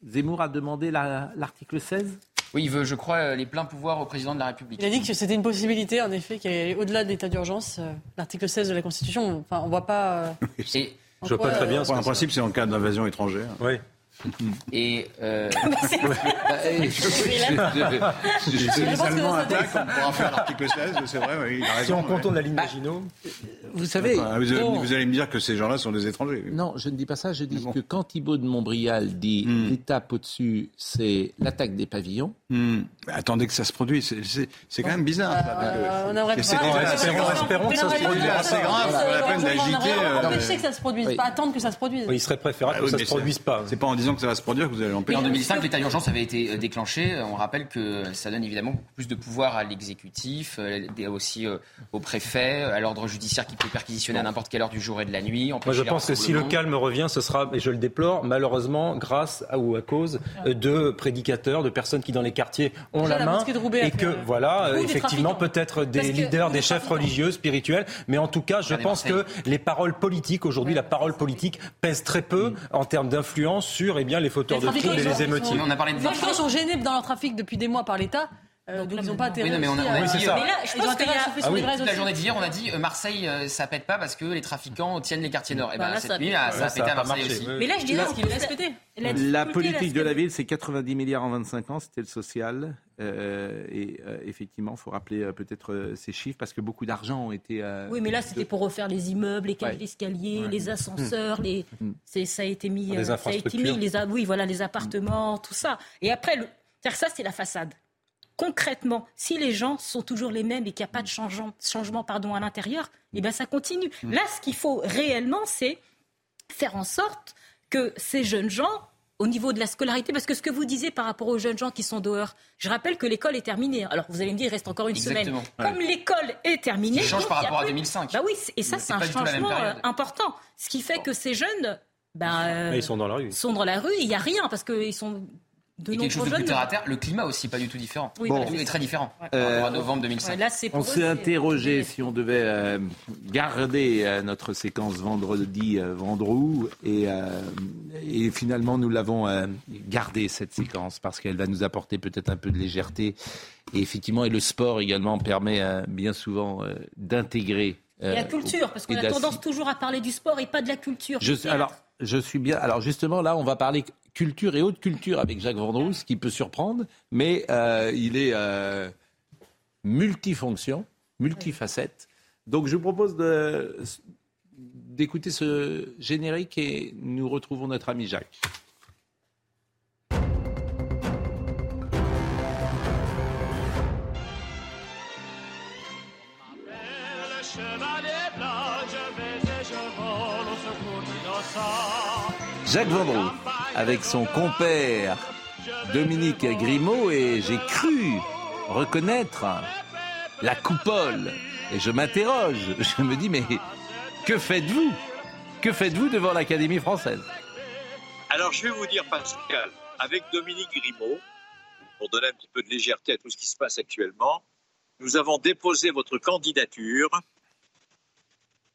Zemmour a demandé l'article 16. Oui, il veut, je crois, les pleins pouvoirs au président de la République. Il a dit que c'était une possibilité, en effet, qu'au-delà de l'état d'urgence, l'article 16 de la Constitution, enfin, on voit pas. Je vois pas très bien. En principe, c'est en cas d'invasion étrangère. Oui. <laughs> Et euh... si les Allemands attaquent, on pourra faire l'article 16, c'est vrai, oui, il a raison. Si on contourne la ligne Maginot. Vous savez. vous, allez, me dire que ces gens-là sont des étrangers. Non, je ne dis pas ça. Je dis que quand Thibault de Montbrial dit hmm. l'étape au-dessus, c'est l'attaque des pavillons. Hmm. Attendez que ça se produise. C'est quand même bizarre. Euh, on aurait espérons, que ça se produise. C'est grave, pas la peine d'agiter. Empêcher que ça se produise, pas attendre que ça se produise. Il serait préférable que ça ne se produise pas. C'est pas en disant que ça va se produire que vous allez l'empêcher. En 2005, l'état d'urgence avait été euh, déclenché. On rappelle que ça donne évidemment beaucoup plus de pouvoir à l'exécutif, euh, aussi au préfet, à l'ordre judiciaire qui peut perquisitionner à n'importe quelle heure du jour et de la nuit. Moi, je pense que si le calme revient, ce sera, et je le déplore, malheureusement, grâce à, ou à cause de prédicateurs, de personnes qui dans les quartiers ont la, main et que voilà, effectivement, peut-être des leaders, des chefs religieux, spirituels, mais en tout cas, je pense que les paroles politiques aujourd'hui, la parole politique pèse très peu en termes d'influence sur eh bien les fauteurs de troubles et les émeutiers. On a parlé de gens sont gênés dans leur trafic depuis des mois par l'État. Euh, donc, ils n'ont pas intérêt. Oui, non, mais on a, on a dit, ça. mais là, je pense qu'il y a ah, oui. toute la journée d'hier, on a dit euh, Marseille, euh, ça pète pas parce que les trafiquants tiennent les quartiers nord. Et ben, cette nuit, là, ça a pété à Marseille aussi. Mais là, je dirais ce qu'il laisse péter. La politique de la ville, c'est 90 milliards en 25 ans, c'était le social. Euh, et euh, effectivement, il faut rappeler euh, peut-être ces chiffres parce que beaucoup d'argent ont été. oui, mais là, c'était pour refaire les immeubles, les cages d'escalier, les ascenseurs, les... ça a été mis. Les ça a été mis, les, oui, voilà, les appartements, tout ça. Et après, le... ça, c'est la façade concrètement, si les gens sont toujours les mêmes et qu'il n'y a pas de changement, changement pardon, à l'intérieur, eh bien ça continue. Mm. Là, ce qu'il faut réellement, c'est faire en sorte que ces jeunes gens au niveau de la scolarité Parce que ce que vous disiez par rapport aux jeunes gens qui sont dehors, je rappelle que l'école est terminée. Alors vous allez me dire, il reste encore une semaine. Comme l'école est terminée. Ça change par rapport à 2005. Bah oui, et ça, c'est un changement euh, important. Ce qui fait que ces jeunes. Ben, ils sont dans la rue. sont dans la rue, il n'y a rien parce qu'ils sont de et quelque chose de plus terre à terre, le climat aussi pas du tout différent. Oui, bon. Il est très différent. Euh, en novembre 2005. là, on s'est interrogé si on devait euh, garder euh, notre séquence vendredi Vendroux et, et finalement nous l'avons gardée cette séquence parce qu'elle va nous apporter peut-être un peu de légèreté et effectivement et le sport également permet bien souvent d'intégrer. et la culture parce qu'on a tendance toujours à parler du sport et pas de la culture. Je, alors je suis bien. Alors justement là, on va parler culture et haute culture avec Jacques Vendroux, qui peut surprendre, mais euh, il est euh, multifonction, multifacette. Donc je vous propose d'écouter ce générique et nous retrouvons notre ami Jacques. Jacques Vendroux avec son compère Dominique Grimaud et j'ai cru reconnaître la coupole. Et je m'interroge, <laughs> je me dis mais que faites-vous? Que faites-vous devant l'Académie française? Alors je vais vous dire Pascal, avec Dominique Grimaud, pour donner un petit peu de légèreté à tout ce qui se passe actuellement, nous avons déposé votre candidature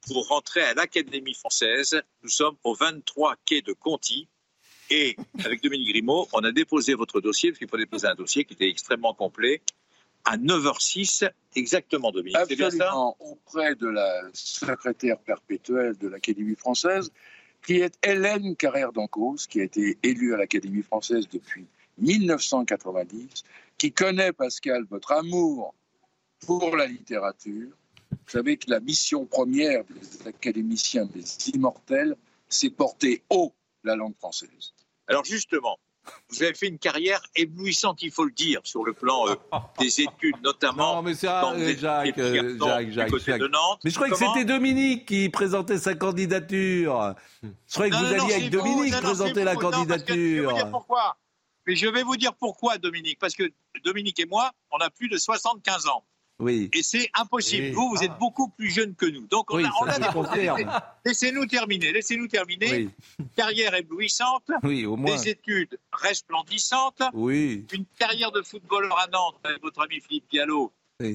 pour rentrer à l'Académie française. Nous sommes au 23 quai de Conti. Et avec Dominique Grimaud, on a déposé votre dossier, parce qu'il faut déposer un dossier qui était extrêmement complet, à 9h06 exactement, Dominique. Absolument, auprès de la secrétaire perpétuelle de l'Académie française, qui est Hélène Carrère d'Ancos, qui a été élue à l'Académie française depuis 1990, qui connaît, Pascal, votre amour pour la littérature, vous savez que la mission première des académiciens des immortels, c'est porter haut la langue française. Alors justement, vous avez fait une carrière éblouissante, il faut le dire, sur le plan euh, <laughs> des études, notamment. Non, mais c'est euh, Jacques, euh, Jacques, Jacques, De Nantes. Mais je croyais que c'était Dominique qui présentait sa candidature. Je croyais que vous alliez avec Dominique présenter la candidature. je vais vous dire pourquoi. Mais je vais vous dire pourquoi, Dominique. Parce que Dominique et moi, on a plus de 75 ans. Oui. Et c'est impossible. Vous, vous êtes ah. beaucoup plus jeune que nous. Donc, on a, Laissez-nous terminer. Laissez-nous terminer. Carrière éblouissante. Oui, au moins. Des études resplendissantes. Oui. Une carrière de footballeur à Nantes avec votre ami Philippe Gallo.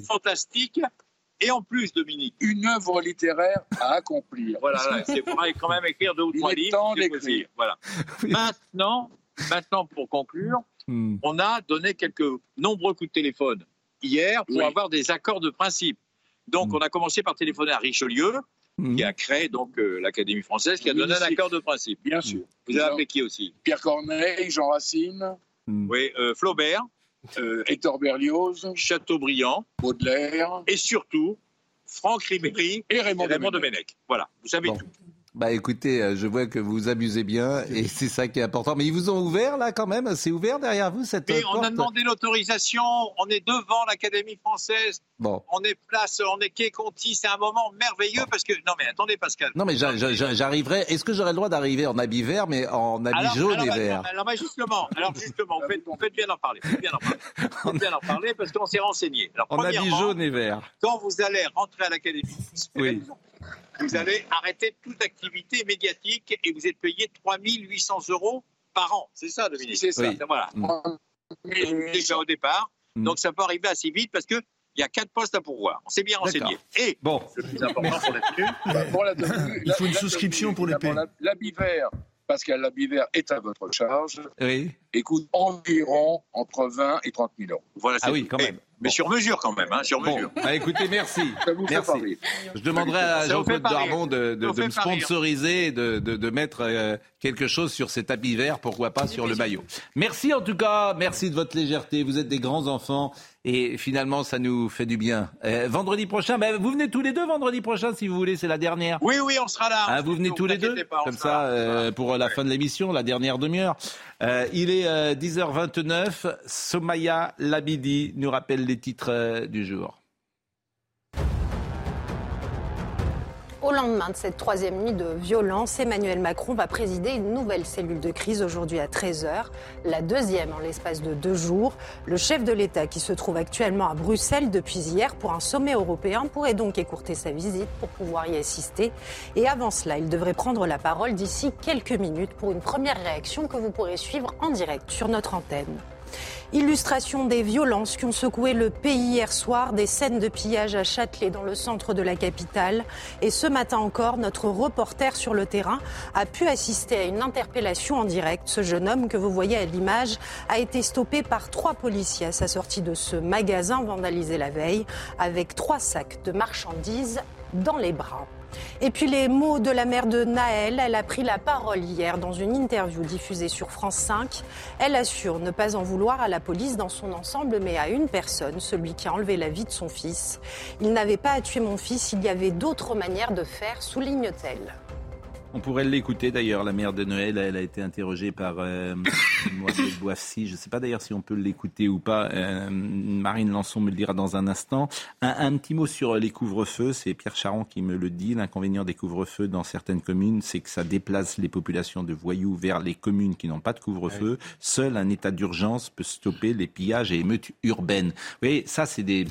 Fantastique. Et en plus, Dominique. Une œuvre littéraire à accomplir. Voilà, c'est pour quand même écrire deux ou trois livres. Temps d'écrire. Voilà. Maintenant, maintenant, pour conclure, hmm. on a donné quelques nombreux coups de téléphone hier pour avoir des accords de principe. Donc, mm. on a commencé par téléphoner à Richelieu, mm. qui a créé donc euh, l'Académie française, qui a donné un accord de principe. Bien sûr. Vous avez appelé qui aussi Pierre Corneille, Jean Racine. Mm. Oui, euh, Flaubert. Euh, Hector Berlioz. Chateaubriand. Baudelaire. Et surtout, Franck Ribéry et Raymond, Raymond Domenech. Voilà, vous savez tout. Bah écoutez, euh, je vois que vous abusez bien et c'est ça qui est important. Mais ils vous ont ouvert là quand même? C'est ouvert derrière vous cette Oui, on a demandé l'autorisation. On est devant l'Académie française. Bon. On est place, on est quai Conti. C'est un moment merveilleux parce que non mais attendez Pascal. Non mais j'arriverai. Est-ce que j'aurai le droit d'arriver en habit vert mais en habit jaune et vert? Alors bah, justement, alors justement, vous faites, bien en parler. Vous faites bien en parler, <laughs> bien en parler parce qu'on s'est renseigné. Alors, en habit jaune et vert. Quand vous allez rentrer à l'Académie, oui vous allez arrêter toute activité médiatique et vous êtes payé 3 800 euros par an. C'est ça, Dominique C'est ça. Voilà. Mm. Déjà au départ. Mm. Donc ça peut arriver assez vite parce que il y a quatre postes à pourvoir. On s'est bien renseigné. Et bon. le plus important pour la tenue, <laughs> il faut une souscription pour les payer. L'habit vert, Pascal Labivert est à votre charge. Oui. Écoute, environ entre 20 et 30 000 euros. Voilà, ah oui, quand même. Mais sur mesure quand même, hein, sur mesure. Bah, écoutez, merci. <laughs> merci. Je demanderai à Jean-Claude Darmon de, de, de me sponsoriser et de, de, mettre euh, quelque chose sur cet habit vert, pourquoi pas sur le maillot. Merci en tout cas, merci de votre légèreté. Vous êtes des grands enfants et finalement, ça nous fait du bien. Euh, vendredi prochain, bah, vous venez tous les deux vendredi prochain si vous voulez, c'est la dernière. Oui, oui, on sera là. Ah, vous venez tous les deux, comme ça, euh, pour la fin de l'émission, la dernière demi-heure. Il est 10h29. Euh, Somaya Labidi nous rappelle titres euh, du jour. Au lendemain de cette troisième nuit de violence, Emmanuel Macron va présider une nouvelle cellule de crise aujourd'hui à 13h, la deuxième en l'espace de deux jours. Le chef de l'État, qui se trouve actuellement à Bruxelles depuis hier pour un sommet européen, pourrait donc écourter sa visite pour pouvoir y assister. Et avant cela, il devrait prendre la parole d'ici quelques minutes pour une première réaction que vous pourrez suivre en direct sur notre antenne. Illustration des violences qui ont secoué le pays hier soir, des scènes de pillage à Châtelet dans le centre de la capitale. Et ce matin encore, notre reporter sur le terrain a pu assister à une interpellation en direct. Ce jeune homme que vous voyez à l'image a été stoppé par trois policiers à sa sortie de ce magasin vandalisé la veille avec trois sacs de marchandises dans les bras. Et puis les mots de la mère de Naël, elle a pris la parole hier dans une interview diffusée sur France 5. Elle assure ne pas en vouloir à la police dans son ensemble, mais à une personne, celui qui a enlevé la vie de son fils. Il n'avait pas à tuer mon fils, il y avait d'autres manières de faire, souligne-t-elle. On pourrait l'écouter d'ailleurs, la mère de Noël, elle a été interrogée par euh, <coughs> Mohamed Bouafsi. Je ne sais pas d'ailleurs si on peut l'écouter ou pas. Euh, Marine Lançon me le dira dans un instant. Un, petit mot sur les couvre-feux, c'est Pierre Charon qui me le dit. L'inconvénient des couvre-feux dans certaines communes, c'est que ça déplace les populations de voyous vers les communes qui n'ont pas de couvre-feu. Seul un état d'urgence peut stopper les pillages et émeutes urbaines. Vous voyez, ça c'est des...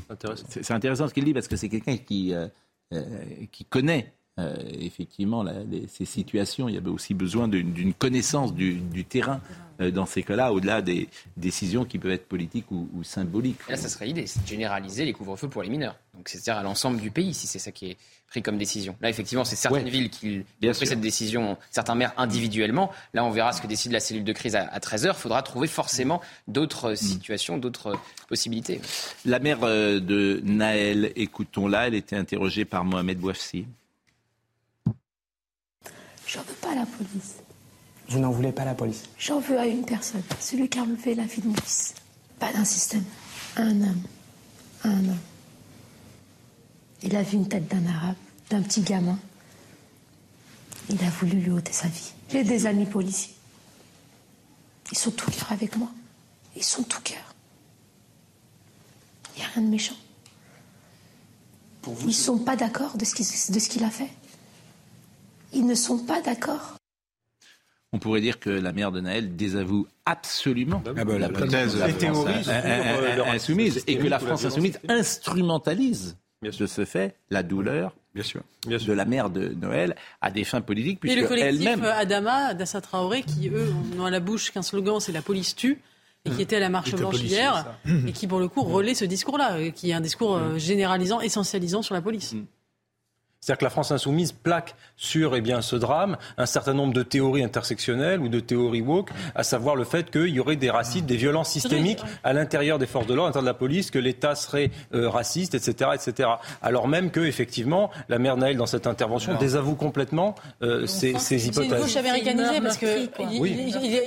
C'est intéressant ce qu'il dit parce que c'est quelqu'un qui, euh, qui connaît euh, effectivement ces situations. Il y avait aussi besoin d'une connaissance du, terrain euh, dans ces cas-là, au-delà des décisions qui peuvent être politiques ou, symboliques. là, ça serait l'idée, c'est de généraliser les couvre-feux pour les mineurs. Donc, c'est-à-dire à, l'ensemble du pays, si c'est ça qui est pris comme décision. Là, effectivement, c'est certaines villes qui ont pris cette décision, certains maires individuellement. Là, on verra ce que décide la cellule de crise à, 13h. Il faudra trouver forcément d'autres mm. situations, d'autres possibilités. La mère euh, de Naël, écoutons-la, elle était interrogée par Mohamed Bouafsi. J'en veux pas la police. Vous n'en voulez pas la police J'en veux à une personne, celui qui a enlevé la vie de mon fils. Pas d'un système, un homme. Un homme. Il a vu une tête d'un arabe, d'un petit gamin. Il a voulu lui ôter sa vie. J'ai des amis policiers. Ils sont tout cœur avec moi. Ils sont tout cœur. Il n'y a rien de méchant. Pour vous, Ils ne sont pas d'accord de ce qu'il a fait. Ils ne sont pas d'accord. On pourrait dire que la mère de Naël désavoue absolument ah bah, la, thèse, théories insoumise et que la France insoumise instrumentalise de ce fait la douleur Bien sûr. de la mère de Noël à des fins politiques. Puisque et le collectif elle-même... Adama, Dassa Traoré, qui eux n'ont à la bouche qu'un slogan, c'est la police tue, et qui était à la marche blanche hier, et qui pour le coup relaie ce discours-là, qui est un discours euh, généralisant, essentialisant sur la police. C'est-à-dire que la France insoumise plaque sur eh bien, ce drame un certain nombre de théories intersectionnelles ou de théories woke, à savoir le fait qu'il y aurait des racistes, des violences systémiques à l'intérieur des forces de l'ordre, à l'intérieur de la police, que l'État serait euh, raciste, etc., etc. Alors même que, effectivement, la mère Naël, dans cette intervention, désavoue complètement euh, ces, ces, hypothèses. C'est une gauche américanisée parce qu'ils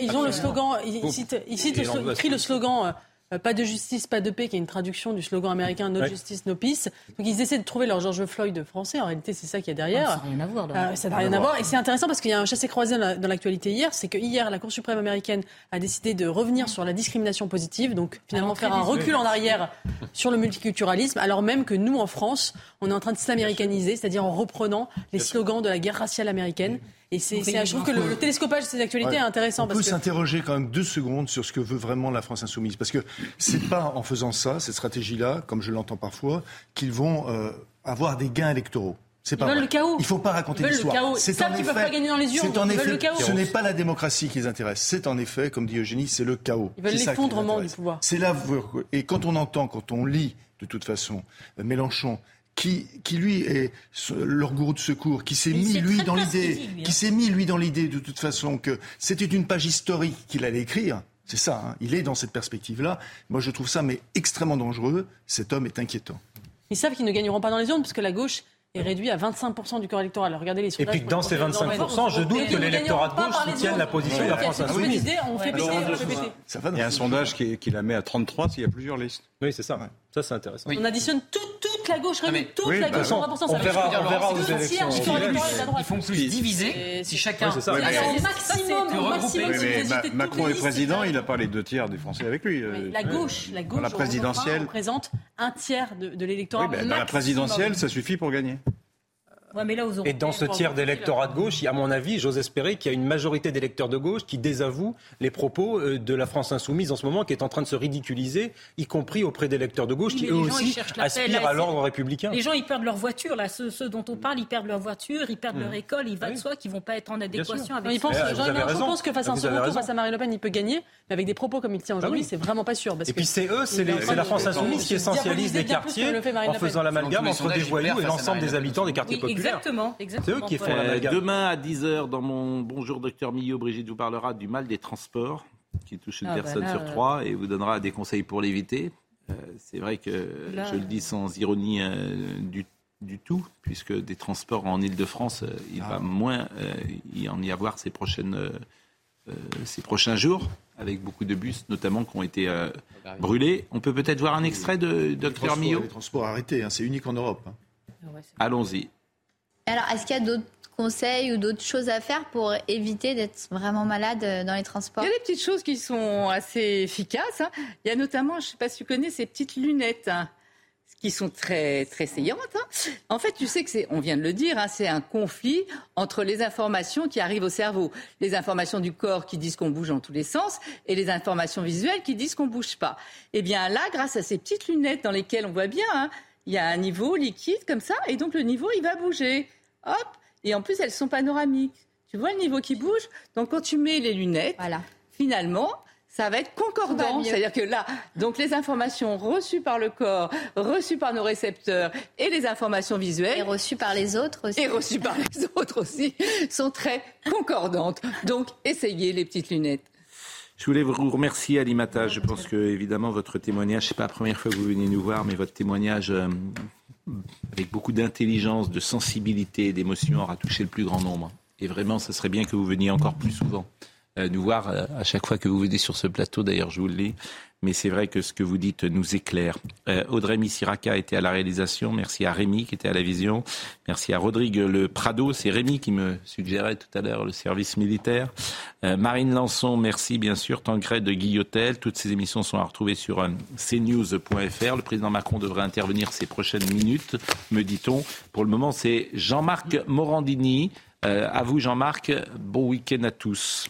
ils, ont le slogan, ils, citent, le, le slogan. Euh, pas de justice, pas de paix, qui est une traduction du slogan américain No justice, no peace. Donc ils essaient de trouver leur George Floyd français. En réalité, c'est ça qu'il y a derrière. ça n'a rien à voir. Euh, ça n'a rien à voir. Et c'est intéressant parce qu'il y a un chassé-croisé dans l'actualité hier. C'est que hier, la Cour suprême américaine a décidé de revenir sur la discrimination positive. Donc finalement, faire un recul en arrière sur le multiculturalisme. Alors même que nous, en France, on est en train de s'américaniser, c'est-à-dire en reprenant les slogans de la guerre raciale américaine. Et c'est, je trouve que le, télescopage de ces actualités est intéressant. On peut s'interroger quand même deux secondes sur ce que veut vraiment la France insoumise. Parce que c'est pas en faisant ça, cette stratégie-là, comme je l'entends parfois, qu'ils vont euh, avoir des gains électoraux. C'est pas le chaos. Il faut pas raconter l'histoire. C'est en effet, pas gagner dans les urnes. C'est en effet, ce n'est pas la démocratie qui les intéresse. C'est en effet, comme dit Eugénie, c'est le chaos. Ils veulent l'effondrement du pouvoir. C'est là, et quand on entend, quand on lit, de toute façon, Mélenchon, qui, qui lui est leur gourou de secours, qui s'est mis lui dans l'idée, qui hein. s'est mis lui dans l'idée de toute façon que c'était une page historique qu'il allait écrire. C'est ça, hein. il est dans cette perspective-là. Moi, je trouve ça mais extrêmement dangereux. Cet homme est inquiétant. Ils savent qu'ils ne gagneront pas dans les urnes parce que la gauche est réduit à 25% du corps électoral. Regardez les sondages. Et puis dans ces 25%, je doute que l'électorat de gauche soutienne la position de la France insoumise. On fait péter, on fait péter. Il y a un sondage qui, qui la met à 33 s'il y a plusieurs listes. Oui, c'est ça. Ça, c'est intéressant. On additionne toute, toute la gauche réunie, toute la gauche. on, on verra, on verra aux élections. Ils font plus diviser si chacun. C'est ça. maximum. Macron est président, il n'a pas les deux tiers des Français avec lui. La gauche, la gauche, la présidentielle représente un tiers de l'électorat. Dans la présidentielle, ça suffit pour gagner et dans ce tiers d'électorat de gauche, à mon avis, j'ose espérer qu'il y a une majorité d'électeurs de gauche qui désavouent les propos euh, de la France insoumise en ce moment, qui est en train de se ridiculiser, y compris auprès d'électeurs de gauche qui eux aussi aspirent à l'ordre républicain. Les gens, ils perdent leur voiture, là, ceux, dont on parle, ils perdent leur voiture, ils perdent leur mmh. école, il va de soi qu'ils vont pas être en adéquation avec. Ils pensent, je pense que face à un second tour, face à Marine Le Pen, il peut gagner, mais avec des propos comme il tient aujourd'hui, ah c'est vraiment pas sûr. et puis c'est eux, c'est la France insoumise qui essentialise des quartiers en faisant l'amalgame entre des voyous et l'ensemble des habitants des quartiers populaires. Exactement. C'est eux qui font la Demain à 10h, dans mon Bonjour Docteur Millot, Brigitte vous parlera du mal des transports qui touche une ah, bah personne sur trois et vous donnera des conseils pour l'éviter. Euh, c'est vrai que je le dis sans ironie euh, du, tout, puisque des transports en Ile-de-France, euh, il ah. va moins y en y avoir ces, prochaines, ces prochains jours, avec beaucoup de bus notamment qui ont été brûlés. On peut peut-être voir un extrait de Docteur Millot Les transports arrêtés, hein, c'est unique en Europe. Hein. Allons-y. Alors, est-ce qu'il y a d'autres conseils ou d'autres choses à faire pour éviter d'être vraiment malade euh, dans les transports? Il y a des petites choses qui sont assez efficaces. Hein. Il y a notamment, je ne sais pas si tu connais, ces petites lunettes. Hein, qui sont très très saillantes. Hein. En fait, tu sais que c'est, on vient de le dire, c'est un conflit entre les informations qui arrivent au cerveau, les informations du corps qui disent qu'on bouge dans tous les sens et les informations visuelles qui disent qu'on bouge pas. Eh bien là, grâce à ces petites lunettes dans lesquelles on voit bien, il y a un niveau liquide comme ça, et donc le niveau, il va bouger. Hop Et en plus, elles sont panoramiques. Tu vois le niveau qui bouge? Donc quand tu mets les lunettes, finalement, ça va être concordant. C'est-à-dire que là, donc les informations reçues par le corps, reçues par nos récepteurs et les informations visuelles. Et reçues par les autres aussi. Et reçues par les <laughs> autres aussi, sont très concordantes. Donc essayez les petites lunettes. Je voulais vous remercier, Alimata. Je pense que, évidemment, votre témoignage, n'est pas la première fois que vous venez nous voir, mais votre témoignage, euh, avec beaucoup d'intelligence, de sensibilité, d'émotion, aura touché le plus grand nombre. Et vraiment, ce serait bien que vous veniez encore plus souvent nous voir euh, à chaque fois que vous venez sur ce plateau. D'ailleurs, je vous le dis mais c'est vrai que ce que vous dites nous éclaire. Euh, Audrey Missiraka était à la réalisation. Merci à Rémi qui était à la vision. Merci à Rodrigue Le Prado. C'est Rémi qui me suggérait tout à l'heure le service militaire. Euh, Marine Lançon, merci bien sûr. Tancred de Guillotel. Toutes ces émissions sont à retrouver sur euh, cnews.fr. Le président Macron devrait intervenir ces prochaines minutes, me dit-on. Pour le moment, c'est Jean-Marc Morandini. Euh, à vous, Jean-Marc. Bon week-end à tous.